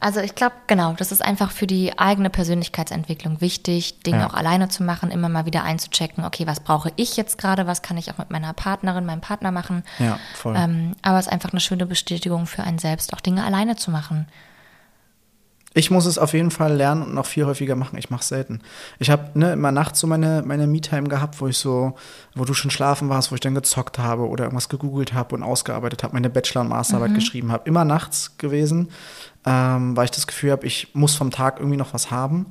Also ich glaube, genau, das ist einfach für die eigene Persönlichkeitsentwicklung wichtig, Dinge Ja. auch alleine zu machen, immer mal wieder einzuchecken, okay, was brauche ich jetzt gerade, was kann ich auch mit meiner Partnerin, meinem Partner machen. Ja, voll. Ähm, aber es ist einfach eine schöne Bestätigung für einen selbst, auch Dinge alleine zu machen. Ich muss es auf jeden Fall lernen und noch viel häufiger machen. Ich mache es selten. Ich habe ne, immer nachts so meine, meine Me-Time gehabt, wo ich so, wo du schon schlafen warst, wo ich dann gezockt habe oder irgendwas gegoogelt habe und ausgearbeitet habe, meine Bachelor- und Masterarbeit geschrieben habe. Immer nachts gewesen, ähm, weil ich das Gefühl habe, ich muss vom Tag irgendwie noch was haben,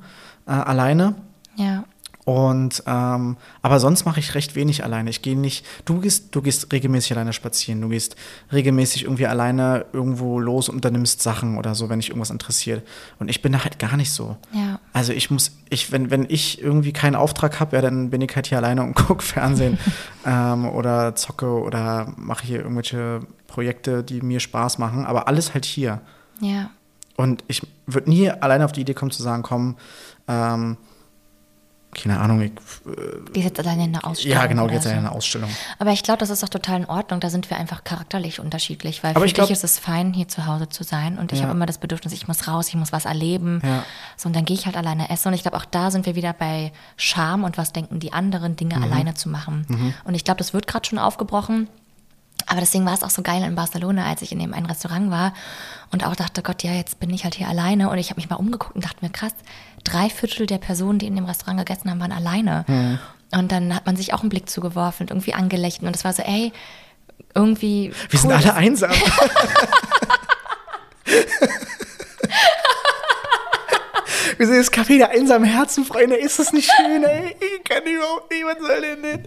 äh, alleine. Ja. Und ähm, aber sonst mache ich recht wenig alleine. Ich gehe nicht. Du gehst, du gehst regelmäßig alleine spazieren. Du gehst regelmäßig irgendwie alleine irgendwo los und unternimmst Sachen oder so, wenn dich irgendwas interessiert. Und ich bin da halt gar nicht so. Ja. Also ich muss, ich, wenn, wenn ich irgendwie keinen Auftrag habe, ja, dann bin ich halt hier alleine und (laughs) gucke Fernsehen (laughs) ähm, oder zocke oder mache hier irgendwelche Projekte, die mir Spaß machen. Aber alles halt hier. Ja. Und ich würde nie alleine auf die Idee kommen zu sagen, komm, ähm, keine Ahnung, ich, Gehst jetzt alleine in eine Ausstellung. ja genau, oder jetzt so. in eine Ausstellung. Aber ich glaube, das ist auch total in Ordnung. Da sind wir einfach charakterlich unterschiedlich. Weil Aber für ich glaub- dich ist es fein, hier zu Hause zu sein. Und ich Ja. habe immer das Bedürfnis, ich muss raus, ich muss was erleben. Ja. So, und dann gehe ich halt alleine essen. Und ich glaube, auch da sind wir wieder bei Scham und was denken die anderen, Mhm. Dinge alleine zu machen. Und ich glaube, das wird gerade schon aufgebrochen. Aber deswegen war es auch so geil in Barcelona, als ich in dem einen Restaurant war und auch dachte, Gott, ja, jetzt bin ich halt hier alleine. Und ich habe mich mal umgeguckt und dachte mir, krass, drei Viertel der Personen, die in dem Restaurant gegessen haben, waren alleine. Mhm. Und dann hat man sich auch einen Blick zugeworfen und irgendwie angelächelt. Und es war so, ey, irgendwie. Wir sind alle einsam. (laughs) Wir sind das Café der einsamen Herzen, Freunde. Ist das nicht schön, ey? Ich kann überhaupt soll denn denn?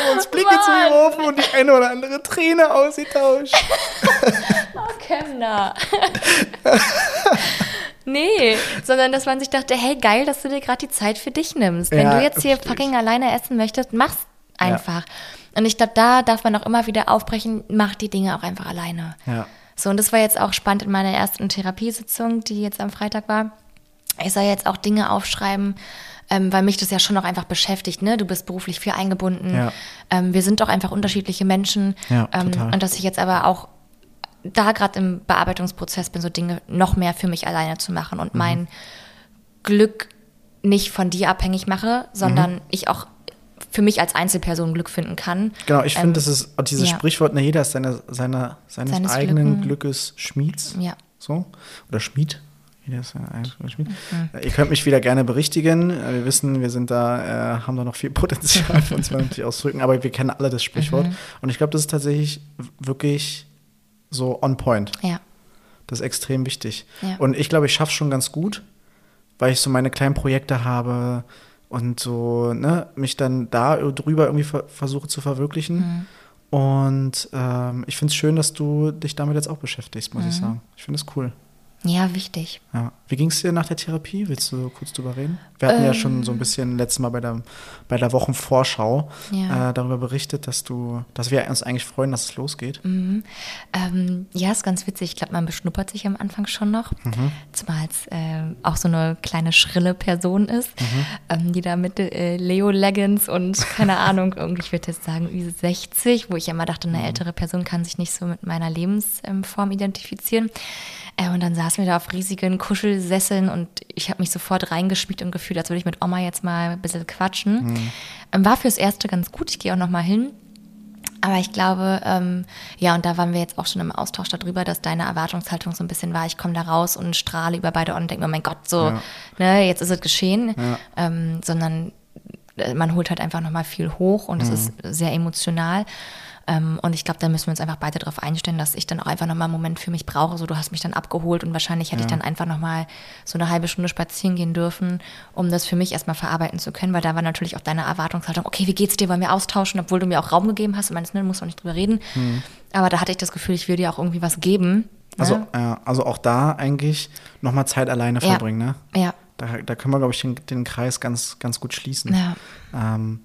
Haben uns Blicke zugeworfen und die eine oder andere Träne ausgetauscht. Oh, Kemner. nee, sondern dass man sich dachte, hey, geil, dass du dir gerade die Zeit für dich nimmst. Wenn Ja, du jetzt hier verstehe fucking alleine essen möchtest, mach's einfach. Und ich glaube, da darf man auch immer wieder aufbrechen, mach die Dinge auch einfach alleine. Ja. So, und das war jetzt auch spannend in meiner ersten Therapiesitzung, die jetzt am Freitag war. Ich soll jetzt auch Dinge aufschreiben, ähm, weil mich das ja schon noch einfach beschäftigt. Ne? Du bist beruflich viel eingebunden. Ja. Ähm, wir sind doch einfach unterschiedliche Menschen. Ja, ähm, und dass ich jetzt aber auch da gerade im Bearbeitungsprozess bin, so Dinge noch mehr für mich alleine zu machen Mhm. und mein Glück nicht von dir abhängig mache, sondern Mhm. ich auch für mich als Einzelperson Glück finden kann. Genau, ich Ähm, finde, das ist dieses ja. Sprichwort, ne, jeder ist seine, seine, seines, Seines eigenen Glücken- Glückes Schmieds. Ja. So. Oder Schmied. Schmied. Mhm. Äh, Ihr könnt mich wieder gerne berichtigen. Äh, Wir wissen, wir sind da, äh, haben da noch viel (laughs) Potenzial für uns mal natürlich ausdrücken, aber wir kennen alle das Sprichwort. Mhm. Und ich glaube, das ist tatsächlich wirklich so on point. Ja. Das ist extrem wichtig. Ja. Und ich glaube, ich schaffe schon ganz gut, weil ich so meine kleinen Projekte habe und so, ne, mich dann da drüber irgendwie ver versuche zu verwirklichen. Mhm. Und ähm, ich finde es schön, dass du dich damit jetzt auch beschäftigst, muss ich Mhm. sagen. Ich finde es cool. Ja, wichtig. Ja. Wie ging es dir nach der Therapie? Willst du kurz drüber reden? Wir hatten ja schon Ähm. so ein bisschen letztes Mal bei der, bei der Wochenvorschau Ja. äh, darüber berichtet, dass du, dass wir uns eigentlich freuen, dass es losgeht. Mhm. Ähm, ja, ist ganz witzig. Ich glaube, man beschnuppert sich am Anfang schon noch. Mhm. Zumal es äh, auch so eine kleine schrille Person ist, Mhm. ähm, die da mit äh, Leo-Leggings und keine (laughs) Ahnung, irgendwie, ich würde jetzt sagen, über 60, wo ich immer dachte, Mhm. eine ältere Person kann sich nicht so mit meiner Lebensform identifizieren. Äh, und dann saßen wir da auf riesigen Kuschelsesseln und ich habe mich sofort reingeschmiegt und gefühlt, als würde ich mit Oma jetzt mal ein bisschen quatschen. Mhm. War fürs Erste ganz gut. Ich gehe auch noch mal hin. Aber ich glaube, ähm, ja, und da waren wir jetzt auch schon im Austausch darüber, dass deine Erwartungshaltung so ein bisschen war, ich komme da raus und strahle über beide Ohren und denke mir, oh mein Gott, so, Ja. ne, jetzt ist es geschehen. Ja. Ähm, sondern äh, man holt halt einfach nochmal viel hoch und es Mhm. ist sehr emotional. Ähm, und ich glaube, da müssen wir uns einfach beide darauf einstellen, dass ich dann auch einfach nochmal einen Moment für mich brauche. So, du hast mich dann abgeholt und wahrscheinlich hätte ich Ja. dann einfach nochmal so eine halbe Stunde spazieren gehen dürfen, um das für mich erstmal verarbeiten zu können, weil da war natürlich auch deine Erwartungshaltung, okay, wie geht's dir, wollen wir austauschen, obwohl du mir auch Raum gegeben hast und meinst, ne, du musst auch nicht drüber reden. Aber da hatte ich das Gefühl, ich will dir auch irgendwie was geben. Also, ne? äh, also auch da eigentlich nochmal Zeit alleine Ja. verbringen, ne? Ja, Da, da können wir, glaube ich, den, den Kreis ganz, ganz gut schließen. ja, Ähm,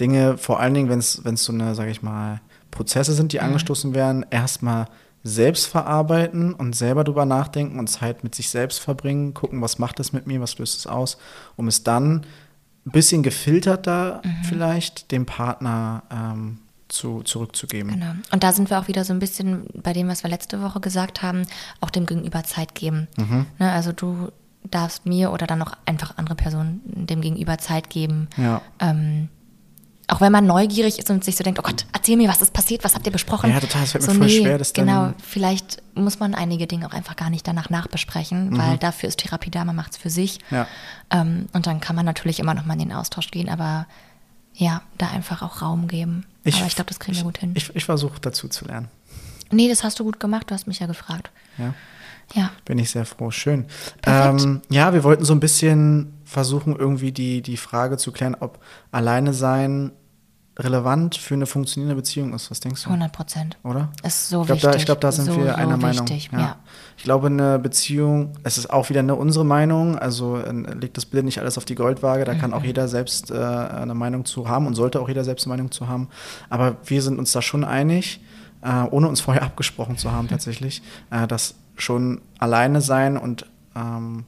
Dinge, vor allen Dingen, wenn es so eine, sage ich mal, Prozesse sind, Mhm. die angestoßen werden, erstmal selbst verarbeiten und selber drüber nachdenken und Zeit mit sich selbst verbringen, gucken, was macht das mit mir, was löst es aus, um es dann ein bisschen gefilterter Mhm. vielleicht dem Partner ähm, zu, zurückzugeben. genau. Und da sind wir auch wieder so ein bisschen bei dem, was wir letzte Woche gesagt haben, auch dem Gegenüber Zeit geben. Mhm. Ne, also du darfst mir oder dann auch einfach andere Personen dem Gegenüber Zeit geben. Ja. Ähm, auch wenn man neugierig ist und sich so denkt, oh Gott, erzähl mir, was ist passiert, was habt ihr besprochen? Ja, total, es fällt mir voll schwer, das dann- Genau, vielleicht muss man einige Dinge auch einfach gar nicht danach nachbesprechen, weil dafür ist Therapie da, man macht es für sich. Mhm. Ja. Ähm, und dann kann man natürlich immer noch mal in den Austausch gehen, aber ja, da einfach auch Raum geben. aber ich glaube, das kriegen wir gut hin. Ich, ich versuche dazu zu lernen. nee, das hast du gut gemacht, du hast mich ja gefragt. Ja. Ja, Bin ich sehr froh. Schön. Ähm, ja, wir wollten so ein bisschen versuchen, irgendwie die, die Frage zu klären, ob alleine sein relevant für eine funktionierende Beziehung ist. Was denkst du? 100 Prozent. Oder? Ist so ich glaube, wichtig. da, ich glaub, da sind so, wir so einer wichtig, Meinung. Ja. Ich glaube, eine Beziehung, es ist auch wieder eine unsere Meinung, also äh, legt das bitte nicht alles auf die Goldwaage, da Mhm. kann auch jeder selbst äh, eine Meinung zu haben und sollte auch jeder selbst eine Meinung zu haben. Aber wir sind uns da schon einig, äh, ohne uns vorher (laughs) abgesprochen zu haben tatsächlich, äh, dass schon alleine sein und ähm,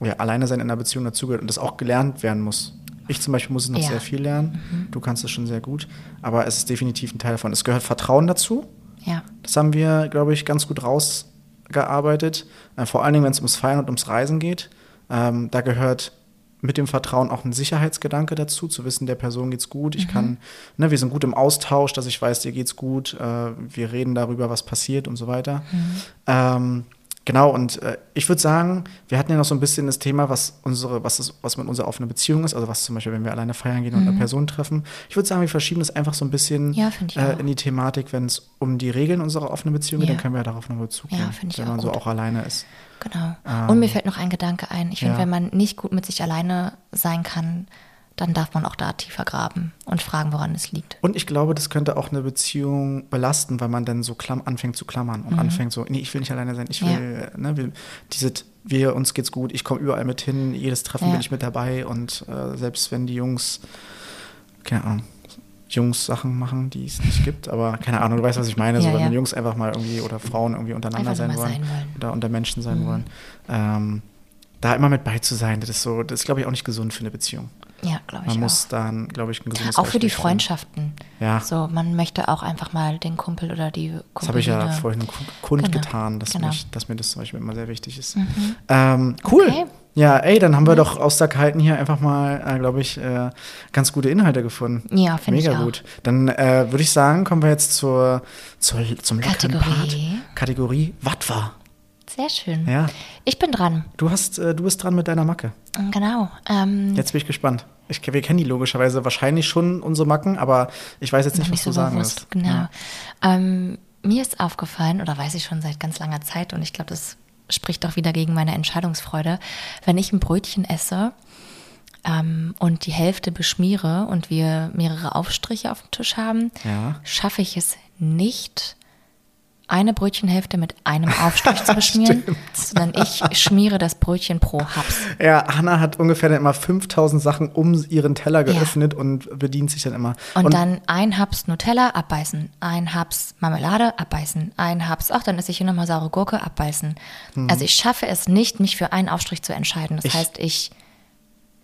ja, alleine sein in einer Beziehung dazugehört und das auch gelernt werden muss. Ich zum Beispiel muss es noch Ja. Mhm. sehr viel lernen. Du kannst es schon sehr gut. Aber es ist definitiv ein Teil davon. Es gehört Vertrauen dazu. ja. Das haben wir, glaube ich, ganz gut rausgearbeitet. Äh, vor allen Dingen, wenn es ums Feiern und ums Reisen geht. Ähm, da gehört mit dem Vertrauen auch ein Sicherheitsgedanke dazu, zu wissen, der Person geht's gut. Ich kann, ne, wir sind gut im Austausch, dass ich weiß, dir geht's gut. Äh, wir reden darüber, was passiert und so weiter. Ähm, genau, und äh, ich würde sagen, wir hatten ja noch so ein bisschen das Thema, was unsere, was ist, was mit unserer offenen Beziehung ist, also was zum Beispiel, wenn wir alleine feiern gehen und eine Person treffen. Ich würde sagen, wir verschieben das einfach so ein bisschen Ja, äh, in die Thematik, wenn es um die Regeln unserer offenen Beziehung geht, Ja. dann können wir ja darauf noch Bezug Ja, wenn man so gut. auch alleine ist. Genau. Ähm, und mir fällt noch ein Gedanke ein. Ich finde, wenn man nicht gut mit sich alleine sein kann, dann darf man auch da tiefer graben und fragen, woran es liegt. Und ich glaube, das könnte auch eine Beziehung belasten, weil man dann so klamm, anfängt zu klammern und anfängt so, nee, ich will nicht alleine sein, ich Mhm. Ja. will, ne, wir, diese, wir, uns geht's gut, ich komme überall mit hin, jedes Treffen Ja. bin ich mit dabei und äh, selbst wenn die Jungs, keine Ahnung, Jungs Sachen machen, die es nicht gibt, aber keine Ahnung, du weißt, was ich meine, so Ja, wenn ja. Jungs einfach mal irgendwie oder Frauen irgendwie untereinander sein wollen, sein wollen. oder unter Menschen Mhm. sein wollen, ähm, da immer mit bei zu sein, das ist so, das ist, glaube ich, auch nicht gesund für eine Beziehung. Ja, glaube ich Man auch. muss dann, glaube ich, ein gesundes Auch für die. Freundschaften. Ja. So, man möchte auch einfach mal den Kumpel oder die Kumpeline. Das habe ich ja vorhin ku- kundgetan, Genau, dass, genau. mich, dass mir das zum Beispiel immer sehr wichtig ist. Ähm, cool. Okay. Ja, ey, dann haben wir doch aus der Kalten hier einfach mal, äh, glaube ich, äh, ganz gute Inhalte gefunden. Ja, finde ich Mega gut. Dann äh, würde ich sagen, kommen wir jetzt zur, zur, zum leckeren Kategorie. Part. Kategorie Was war? Sehr schön. Ja. Ich bin dran. Du, hast, äh, du bist dran mit deiner Macke. Genau. Ähm, Jetzt bin ich gespannt. Ich, wir kennen die logischerweise wahrscheinlich schon, unsere Macken, aber ich weiß jetzt nicht, was nicht du so sagen bewusst. wirst. Genau. Ja. Ähm, mir ist aufgefallen, oder weiß ich schon seit ganz langer Zeit, und ich glaube, das spricht auch wieder gegen meine Entscheidungsfreude, wenn ich ein Brötchen esse ähm, und die Hälfte beschmiere und wir mehrere Aufstriche auf dem Tisch haben, Ja. schaffe ich es nicht, eine Brötchenhälfte mit einem (laughs) Aufstrich zu beschmieren, sondern ich schmiere das Brötchen pro Haps. Ja, Hanna hat ungefähr dann immer 5000 Sachen um ihren Teller geöffnet und bedient sich dann immer. Und, dann ein Haps Nutella abbeißen, ein Haps Marmelade abbeißen, ein Haps, ach, dann esse ich hier nochmal saure Gurke abbeißen. Also ich schaffe es nicht, mich für einen Aufstrich zu entscheiden. Das Ich- heißt, ich,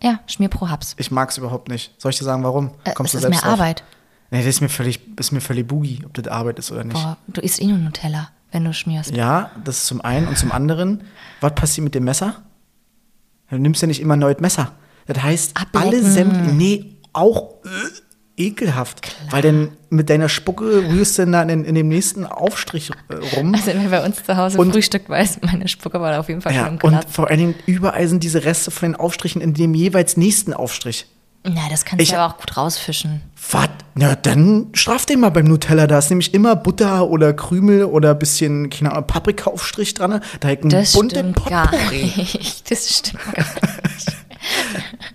ja, schmier pro Haps. ich mag es überhaupt nicht. Soll ich dir sagen, warum? Äh, Kommst es du ist mehr drauf? Arbeit. Nee, das ist mir völlig, ist mir völlig boogie, ob das Arbeit ist oder nicht. Boah, du isst eh nur Nutella, wenn du schmierst. Ja, das ist zum einen. Und zum anderen, was passiert mit dem Messer? Du nimmst ja nicht immer ein neues Messer. Das heißt, Ablecken. alle Sämtliche, nee, auch, äh, ekelhaft. Weil dann mit deiner Spucke rührst du dann in, in dem nächsten Aufstrich äh, rum. Also wenn bei uns zu Hause Und- frühstückt, weiß meine Spucke war da auf jeden Fall Ja, schon im und Glas. vor allen Dingen überall sind diese Reste von den Aufstrichen in dem jeweils nächsten Aufstrich. Na, das kannst Ich- du aber auch gut rausfischen. Was? Na, dann straf den mal beim Nutella. Da ist nämlich immer Butter oder Krümel oder ein bisschen, keine Ahnung, Paprikaaufstrich dran. Da hat ein Das bunte stimmt gar Potpourri. nicht. (laughs) Das stimmt gar nicht. (laughs)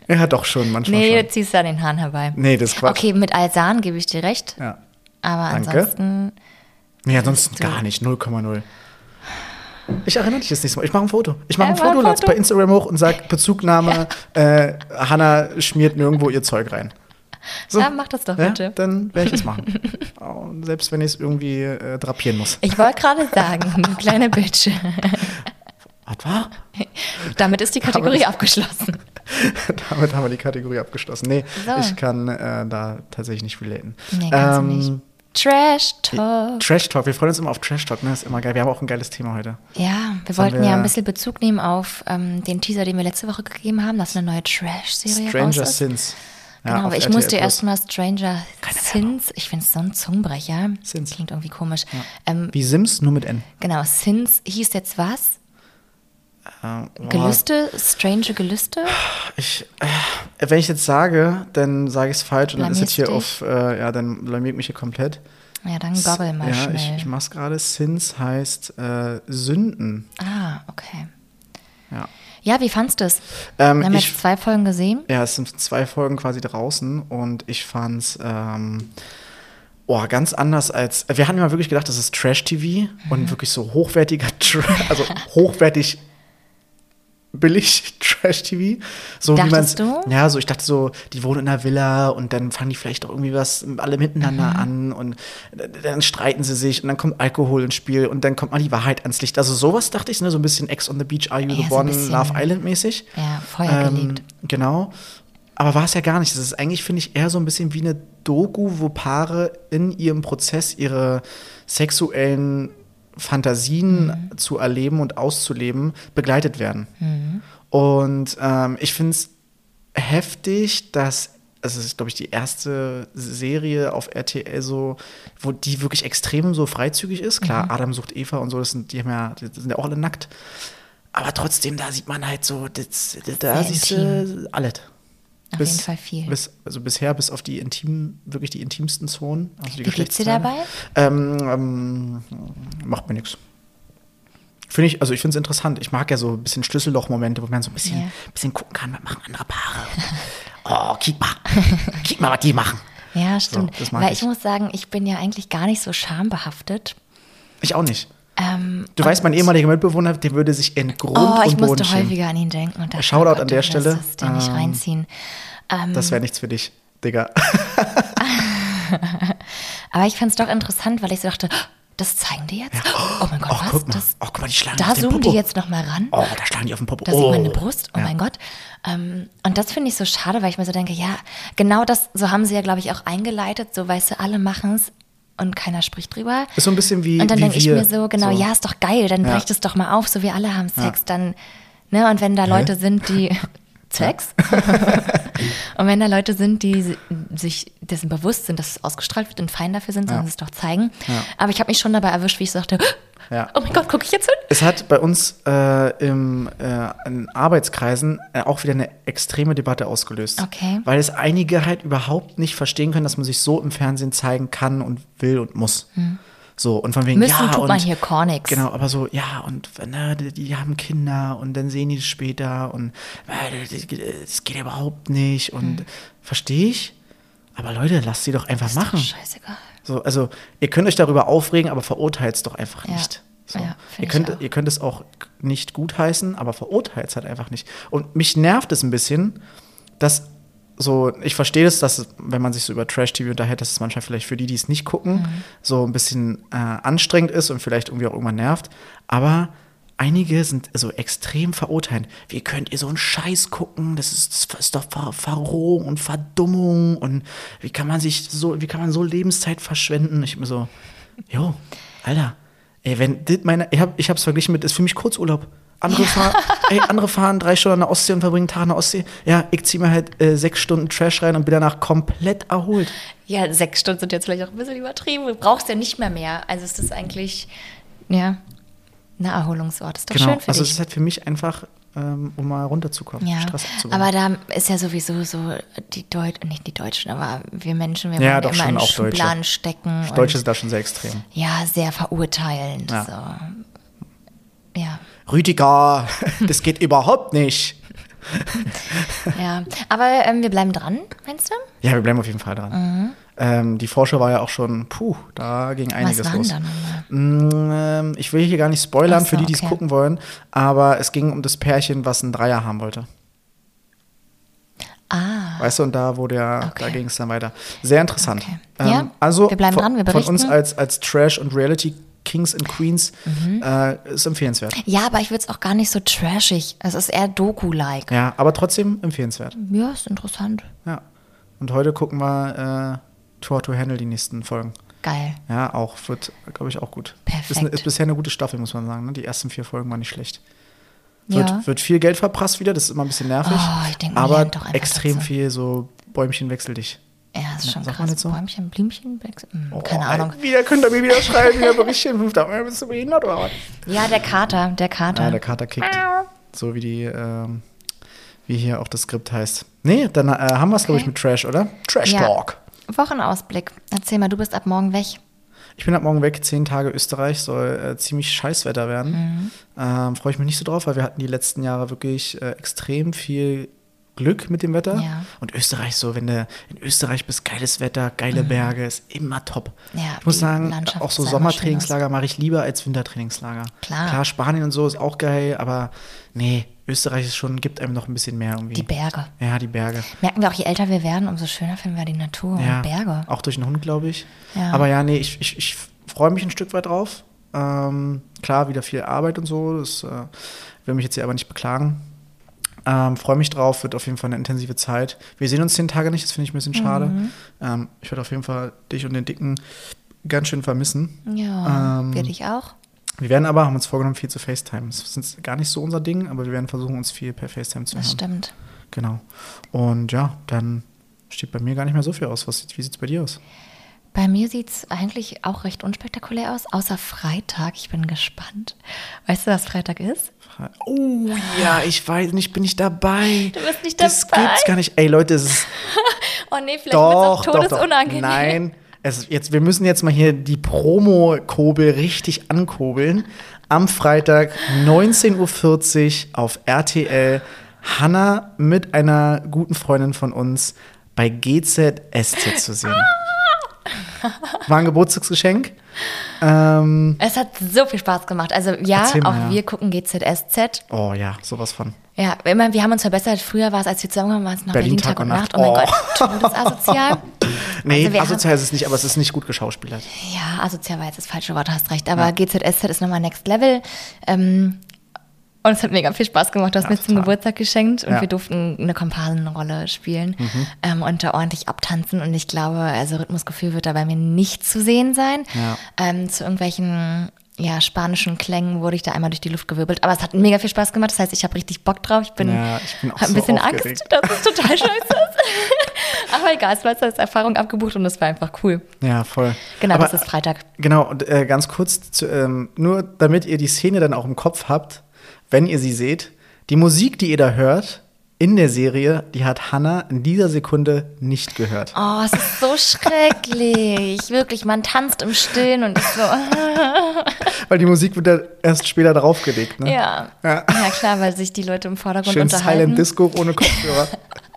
Ja, doch schon, manchmal Nee, schon. du ziehst da den Hahn herbei. Nee, das ist Quatsch. Okay, mit Alsan gebe ich dir recht. Ja. Aber Danke. ansonsten, Nee, ansonsten gar nicht. 0,0. Ich erinnere dich das nächste Mal. Ich mache ein Foto. Ich mache Ja, ein ein Foto, lad's Foto. bei Instagram hoch und sag (laughs) Bezugnahme, äh, Hanna schmiert nirgendwo ihr Zeug rein. So. ja, mach das doch Ja, bitte. dann werde ich das machen. (laughs) Und selbst wenn ich es irgendwie äh, drapieren muss. Ich wollte gerade sagen, (laughs) kleine Bitch. Was war? Damit ist die Kategorie das- abgeschlossen. Damit haben wir die Kategorie abgeschlossen. Nee, So. ich kann äh, da tatsächlich nicht relaten. Nee, kannst du nicht. Trash Talk. Trash Talk, wir freuen uns immer auf Trash Talk, ne? Ist immer geil. Wir haben auch ein geiles Thema heute. Ja, wir wollten wir- ja ein bisschen Bezug nehmen auf ähm, den Teaser, den wir letzte Woche gegeben haben, dass eine neue Trash-Serie raus Stranger ist. Sins. Ja, Genau, aber ich RTL musste erstmal Stranger Sins, ich finde es so ein Zungenbrecher. Sins. Klingt irgendwie komisch. Ähm, Wie Sims, nur mit N. genau, Sins hieß jetzt was? Äh, boah, Gelüste? Strange Gelüste? Ich, äh, wenn ich jetzt sage, dann sage ich es falsch und dann ist es hier auf, äh, ja, dann blamiert mich hier komplett. Ja, dann gobbel mal ja, schnell. ich, ich mach's gerade. Sins heißt äh, Sünden. ah, okay. Ja. Ja, wie fandst du es? Ähm, wir haben ich- jetzt zwei Folgen gesehen. Ja, es sind zwei Folgen quasi draußen und ich fand's ähm, oh, ganz anders als. Wir hatten immer wirklich gedacht, das ist Trash-TV Mhm. und wirklich so hochwertiger (laughs) also hochwertig billig (laughs) Trash-TV. So wie man's, Dachtest du? Ja, so ich dachte so, die wohnen in einer Villa und dann fangen die vielleicht auch irgendwie was alle miteinander Mhm. an und dann streiten sie sich und dann kommt Alkohol ins Spiel und dann kommt mal die Wahrheit ans Licht. Also sowas dachte ich, ne, so ein bisschen Ex on the Beach, Are You Ja, the so One. Love Island mäßig. Ja, Feuer gelegt. Genau. Aber war es ja gar nicht. Das ist eigentlich, finde ich, eher so ein bisschen wie eine Doku, wo Paare in ihrem Prozess ihre sexuellen Fantasien Mhm. zu erleben und auszuleben begleitet werden. Mhm. Und ähm, ich finde es heftig, dass also es ist, glaube ich, die erste Serie auf RTL so, wo die wirklich extrem so freizügig ist. Klar, Mhm. Adam sucht Eva und so, das sind, die haben ja, die sind ja auch alle nackt. Aber trotzdem, da sieht man halt so, das, da Sehr siehst du alles. Auf jeden Fall viel. Bis, also bisher bis auf die intimen, wirklich die intimsten Zonen. Also die Wie geht's dir dabei? Ähm, ähm, macht mir nichts. Finde ich, also ich finde es interessant. Ich mag ja so ein bisschen Schlüsselloch-Momente, wo man so ein bisschen, Ja. bisschen gucken kann, was machen andere Paare. (laughs) oh, kick mal. kick mal, was die machen. Ja, stimmt. mag Weil ich. ich. muss sagen, ich bin ja eigentlich gar nicht so schambehaftet. Ich auch nicht. Ähm, Du weißt, mein ehemaliger Mitbewohner, der würde sich in Grund Oh, ich und Boden musste häufiger an ihn denken. Und dachte, Shoutout oh Gott, an der Stelle. es dir nicht Ähm, reinziehen. Ähm, Das wäre nichts für dich, Digga. (laughs) aber ich fand es doch interessant, weil ich so dachte, das zeigen die jetzt? Oh mein Gott, Oh, was? guck mal. Das, Oh, guck mal, die schlagen da zoomen die jetzt noch mal ran. Oh, da schlagen die auf den Popo. Da oh. sieht man eine Brust, oh Ja. mein Gott. Ähm, und das finde ich so schade, weil ich mir so denke, ja, genau das, so haben sie ja, glaube ich, auch eingeleitet, so weißt du, alle machen es und keiner spricht drüber. Ist so ein bisschen wie Und dann denke ich mir so, genau, ja, ist doch geil, dann Ja. brecht es doch mal auf, so wir alle haben Sex, dann, ne, und wenn da Leute sind, die (laughs) Sex? (laughs) und wenn da Leute sind, die si- sich dessen bewusst sind, dass es ausgestrahlt wird und fein dafür sind, sollen Ja. sie es doch zeigen. Ja. Aber ich habe mich schon dabei erwischt, wie ich sagte, (gasps) Ja. oh mein Gott, gucke ich jetzt hin? Es hat bei uns äh, im, äh, in Arbeitskreisen äh, auch wieder eine extreme Debatte ausgelöst. Okay. Weil es einige halt überhaupt nicht verstehen können, dass man sich so im Fernsehen zeigen kann und will und muss. So, und von wegen, Hm. Müssen ja, tut und, man hier nichts. Genau, aber so, ja, und ne, die, die haben Kinder und dann sehen die das später und äh, das, das geht überhaupt nicht und verstehe ich. Aber Leute, lasst sie doch einfach Hm. Ist doch machen. scheißegal. So, also ihr könnt euch darüber aufregen, aber verurteilt es doch einfach Ja. nicht. So. Ja, ihr, könnt, ihr könnt es auch nicht gutheißen, aber verurteilt es halt einfach nicht. Und mich nervt es ein bisschen, dass so, ich verstehe es, dass, wenn man sich so über Trash-TV unterhält, dass es manchmal vielleicht für die, die es nicht gucken, Mhm. so ein bisschen äh, anstrengend ist und vielleicht irgendwie auch irgendwann nervt. Aber einige sind so extrem verurteilend. Wie könnt ihr so einen Scheiß gucken? Das ist, das ist doch Ver Verrohung und Verdummung und wie kann man sich so, wie kann man so Lebenszeit verschwenden? Ich bin so, jo, Alter, ey, wenn das meine, ich habe ich hab's verglichen mit, das ist für mich Kurzurlaub. Andere, fahren, ey, andere fahren drei Stunden an der Ostsee und verbringen einen Tag an der Ostsee. Ja, ich ziehe mir halt äh, sechs Stunden Trash rein und bin danach komplett erholt. Ja, sechs Stunden sind jetzt vielleicht auch ein bisschen übertrieben. Du brauchst ja nicht mehr mehr. Also ist das eigentlich, ja, ein Erholungsort. Ist doch Genau. schön für Also es dich. ist halt für mich einfach, ähm, um mal runterzukommen, Ja, Stress abzubauen. aber da ist ja sowieso so die Deutschen, nicht die Deutschen, aber wir Menschen, wir Ja, wollen doch immer in auch Deutsche. Schubladen stecken. Deutsche sind da schon sehr extrem. ja, sehr verurteilend. Ja. So. Ja, Rüdiger, (laughs) das geht überhaupt nicht. (laughs) ja. Aber ähm, wir bleiben dran, meinst du? Ja, wir bleiben auf jeden Fall dran. Ähm, die Vorschau war ja auch schon, puh, da ging einiges Mhm. Was waren los. da nochmal? Mm, ähm, ich will hier gar nicht spoilern so, für die, die es okay. gucken wollen, aber es ging um das Pärchen, was einen Dreier haben wollte. Ah, Weißt du, und da wurde ja, Okay. da ging es dann weiter. Sehr interessant. Okay. Ähm, Ja, also wir bleiben von, dran, wir von uns berichten. als, als Trash- und Reality Kings and Queens Mhm. äh, ist empfehlenswert. ja, aber ich würde es auch gar nicht so trashig. Es ist eher Doku-like. Ja, aber trotzdem empfehlenswert. Ja, ist interessant. Ja. Und heute gucken wir äh, Tour to Handle die nächsten Folgen. Geil. Ja, auch wird, glaube ich, auch gut. Perfekt. Ist, eine, ist bisher eine gute Staffel, muss man sagen. Ne? Die ersten vier Folgen waren nicht schlecht. Wird, Ja. wird viel Geld verprasst wieder, das ist immer ein bisschen nervig. Oh, ich denk, aber extrem dazu. viel so Bäumchen wechsel dich. Ja, ist schon krass. so? Bäumchen, Blümchen, Wechsel- hm, Oh, keine Ahnung. Wieder könnt ihr mir wieder schreiben, wieder (laughs) Berichtchen. Bist du behindert oder was? Ja, der Kater, der Kater. Ah, der Kater kickt. So wie die, ähm, wie hier auch das Skript heißt. Nee, dann äh, haben wir es, glaube ich, Okay. mit Trash, oder? Trash Ja. Talk. Wochenausblick. Erzähl mal, du bist ab morgen weg. Ich bin ab morgen weg, zehn Tage Österreich, soll äh, ziemlich Scheißwetter werden. Mhm. Ähm, Freue ich mich nicht so drauf, weil wir hatten die letzten Jahre wirklich äh, extrem viel Glück mit dem Wetter. Ja. Und Österreich so, wenn du in Österreich bist, geiles Wetter, geile Berge, ist immer top. Mhm. Ja, ich muss sagen, auch so Sommertrainingslager mache ich lieber als Wintertrainingslager. Klar. Klar, Spanien und so ist auch geil, aber nee, Österreich ist schon, gibt einem noch ein bisschen mehr irgendwie. Die Berge. Ja, die Berge. Merken wir auch, je älter wir werden, umso schöner finden wir die Natur Ja, und Berge. auch durch den Hund, glaube ich. Ja. Aber ja, nee, ich, ich, ich freue mich ein Stück weit drauf. Ähm, klar, wieder viel Arbeit und so. Das äh, will mich jetzt hier aber nicht beklagen. Ähm, freue mich drauf, wird auf jeden Fall eine intensive Zeit. Wir sehen uns zehn Tage nicht, das finde ich ein bisschen schade. Mhm. Ähm, ich werde auf jeden Fall dich und den Dicken ganz schön vermissen. Ja, Ähm, werde ich auch. Wir werden aber, haben uns vorgenommen, viel zu FaceTime. Das ist gar nicht so unser Ding, aber wir werden versuchen, uns viel per FaceTime zu Das hören. stimmt. Genau. Und ja, dann steht bei mir gar nicht mehr so viel aus. Was, wie sieht es bei dir aus? Bei mir sieht es eigentlich auch recht unspektakulär aus, außer Freitag. Ich bin gespannt. Weißt du, was Freitag ist? Oh ja, ich weiß nicht, bin ich dabei. Du bist nicht Das dabei. gibt's gar nicht. Ey Leute, es ist (laughs) Oh nee, vielleicht wird es doch, auch doch, doch. todesunangenehm. Nein, es, jetzt, wir müssen jetzt mal hier die Promo-Kobel richtig ankurbeln. Am Freitag 19.40 Uhr auf RTL Hanna mit einer guten Freundin von uns bei GZSZ zu sehen. (laughs) War ein Geburtstagsgeschenk. Ähm, Es hat so viel Spaß gemacht. Also ja, mal, auch ja. wir gucken GZSZ. oh ja, sowas von. Ja, immer, wir haben uns verbessert. Früher war es, als wir zusammen waren, war es noch Berlin, Berlin, Tag, und Nacht. Oh, Oh. mein Gott, todesasozial. (laughs) Nee, Also asozial ist es nicht, aber es ist nicht gut geschauspielert. Ja, asozial war jetzt das falsche Wort, hast recht. Aber GZSZ ist nochmal Next Level. Ähm, und es hat mega viel Spaß gemacht. Du hast Ja, mir zum. Geburtstag geschenkt und Ja. Mhm. wir durften eine Komparsenrolle spielen ähm, und da ordentlich abtanzen. Und ich glaube, also Rhythmusgefühl wird da bei mir nicht zu sehen sein. Ja. Ähm, zu irgendwelchen ja, spanischen Klängen wurde ich da einmal durch die Luft gewirbelt. Aber es hat mega viel Spaß gemacht. Das heißt, ich habe richtig Bock drauf. Ich bin, Ja, ich bin auch hab ein so bisschen aufgeregt. Angst, dass es total (laughs) scheiße ist. (laughs) Aber egal, es war jetzt als Erfahrung abgebucht und es war einfach cool. Ja, voll. Genau, Aber, das ist Freitag. Genau, und äh, ganz kurz, zu, ähm, nur damit ihr die Szene dann auch im Kopf habt, wenn ihr sie seht, die Musik, die ihr da hört in der Serie, die hat Hannah in dieser Sekunde nicht gehört. Oh, es ist so schrecklich. (laughs) Wirklich, man tanzt im Stillen und ist so. (laughs) Weil die Musik wird dann erst später draufgelegt. Ne? Ja. Ja. ja. klar, weil sich die Leute im Vordergrund Schön unterhalten. Silent Disco ohne Kopfhörer. (laughs)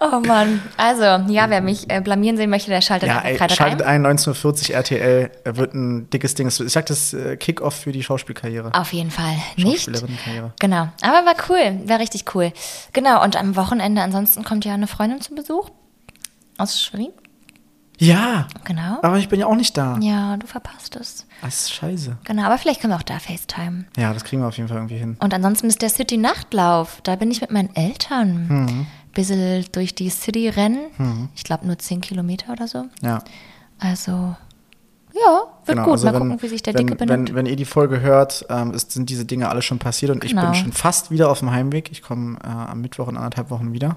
Oh Mann. Also, ja, wer mich äh, blamieren sehen möchte, der schaltet ja, ey, Freitag schaltet ein. ein, 1940 RTL, äh, wird ein dickes Ding. Ich sag das äh, Kick-Off für die Schauspielkarriere. Auf jeden Fall nicht. Schauspielerinnenkarriere. Genau. Aber war cool. War richtig cool. Genau. Und am Wochenende ansonsten kommt ja eine Freundin zu Besuch. Aus Schwerin. Ja, Genau. aber ich bin ja auch nicht da. Ja, du verpasst es. Das ist scheiße. Genau. Aber vielleicht können wir auch da FaceTime. Ja, das kriegen wir auf jeden Fall irgendwie hin. Und ansonsten ist der City Nachtlauf. Da bin ich mit meinen Eltern. Mhm. Bissel durch die City rennen. Ich glaube nur 10 Kilometer oder so. Ja. Also, Ja, wird Genau, gut. also Mal wenn, gucken, wie sich der wenn, Dicke benimmt. wenn, wenn ihr die Folge hört, ähm, ist, sind diese Dinge alle schon passiert und ich Genau. bin schon fast wieder auf dem Heimweg. Ich komme äh, am Mittwoch in anderthalb Wochen wieder.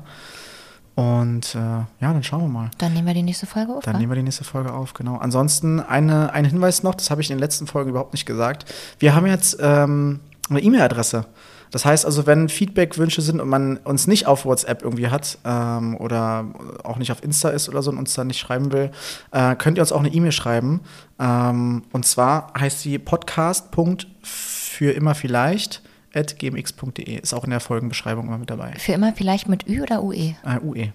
Und äh, ja, dann schauen wir mal. Dann nehmen wir die nächste Folge auf. Dann wa? nehmen wir die nächste Folge auf, genau. Ansonsten eine, ein Hinweis noch, das habe ich in den letzten Folgen überhaupt nicht gesagt. Wir haben jetzt ähm, eine E-Mail-Adresse. Das heißt also, wenn Feedback-Wünsche sind und man uns nicht auf WhatsApp irgendwie hat ähm, oder auch nicht auf Insta ist oder so und uns da nicht schreiben will, äh, könnt ihr uns auch eine E-Mail schreiben. Ähm, und zwar heißt sie podcast.für immer vielleicht at gmx.de. Ist auch in der Folgenbeschreibung immer mit dabei. Für immer vielleicht mit Ü oder UE? Äh, UE.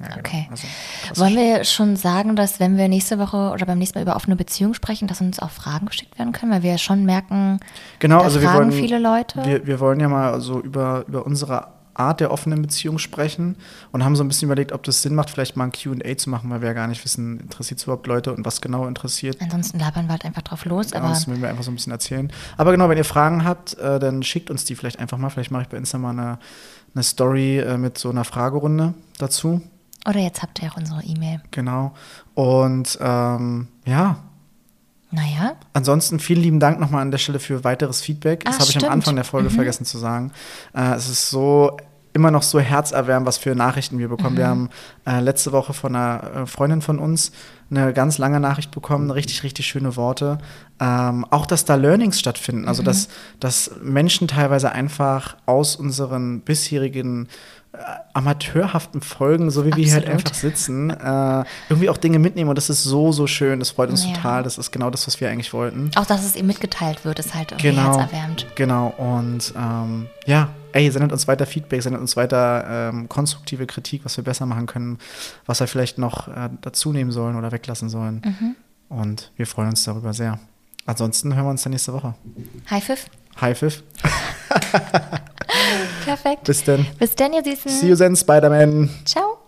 Ja, genau. Okay. Also, klassisch. Wollen wir schon sagen, dass wenn wir nächste Woche oder beim nächsten Mal über offene Beziehungen sprechen, dass uns auch Fragen geschickt werden können? Weil wir ja schon merken, Genau, da also fragen wollen, viele Leute. Wir, wir wollen ja mal so über, über unsere Art der offenen Beziehung sprechen und haben so ein bisschen überlegt, ob das Sinn macht, vielleicht mal ein QA zu machen, weil wir ja gar nicht wissen, interessiert es überhaupt Leute und was genau interessiert. Ansonsten labern wir halt einfach drauf los. Genau, aber das müssen wir einfach so ein bisschen erzählen. Aber genau, wenn ihr Fragen habt, äh, dann schickt uns die vielleicht einfach mal. Vielleicht mache ich bei Insta mal eine, eine Story äh, mit so einer Fragerunde dazu. oder jetzt habt ihr auch unsere E-Mail. Genau. Und ähm, ja, Naja, Ansonsten vielen lieben Dank nochmal an der Stelle für weiteres Feedback. Das habe ich am. Anfang der Folge vergessen zu sagen. Äh, es ist so immer noch so herzerwärmend, was für Nachrichten wir bekommen. Wir haben äh, letzte Woche von einer äh, Freundin von uns eine ganz lange Nachricht bekommen, richtig, richtig schöne Worte. Ähm, auch, dass da Learnings stattfinden. Also, dass, dass Menschen teilweise einfach aus unseren bisherigen äh, amateurhaften Folgen, so wie wir hier halt Absolut. einfach sitzen, äh, irgendwie auch Dinge mitnehmen. Und das ist so, so schön. Das freut uns Ja. total. Das ist genau das, was wir eigentlich wollten. auch dass es ihm mitgeteilt wird, ist halt irgendwie Genau. herzerwärmend. Genau. Und ähm, ja, ey, sendet uns weiter Feedback, sendet uns weiter ähm, konstruktive Kritik, was wir besser machen können, was wir vielleicht noch äh, dazu nehmen sollen oder weglassen sollen. Mhm. Und wir freuen uns darüber sehr. Ansonsten hören wir uns dann nächste Woche. High Five. High (laughs) Five. Perfekt. Bis dann. Bis dann, ihr Süßen. See you then, Spider-Man. Ciao.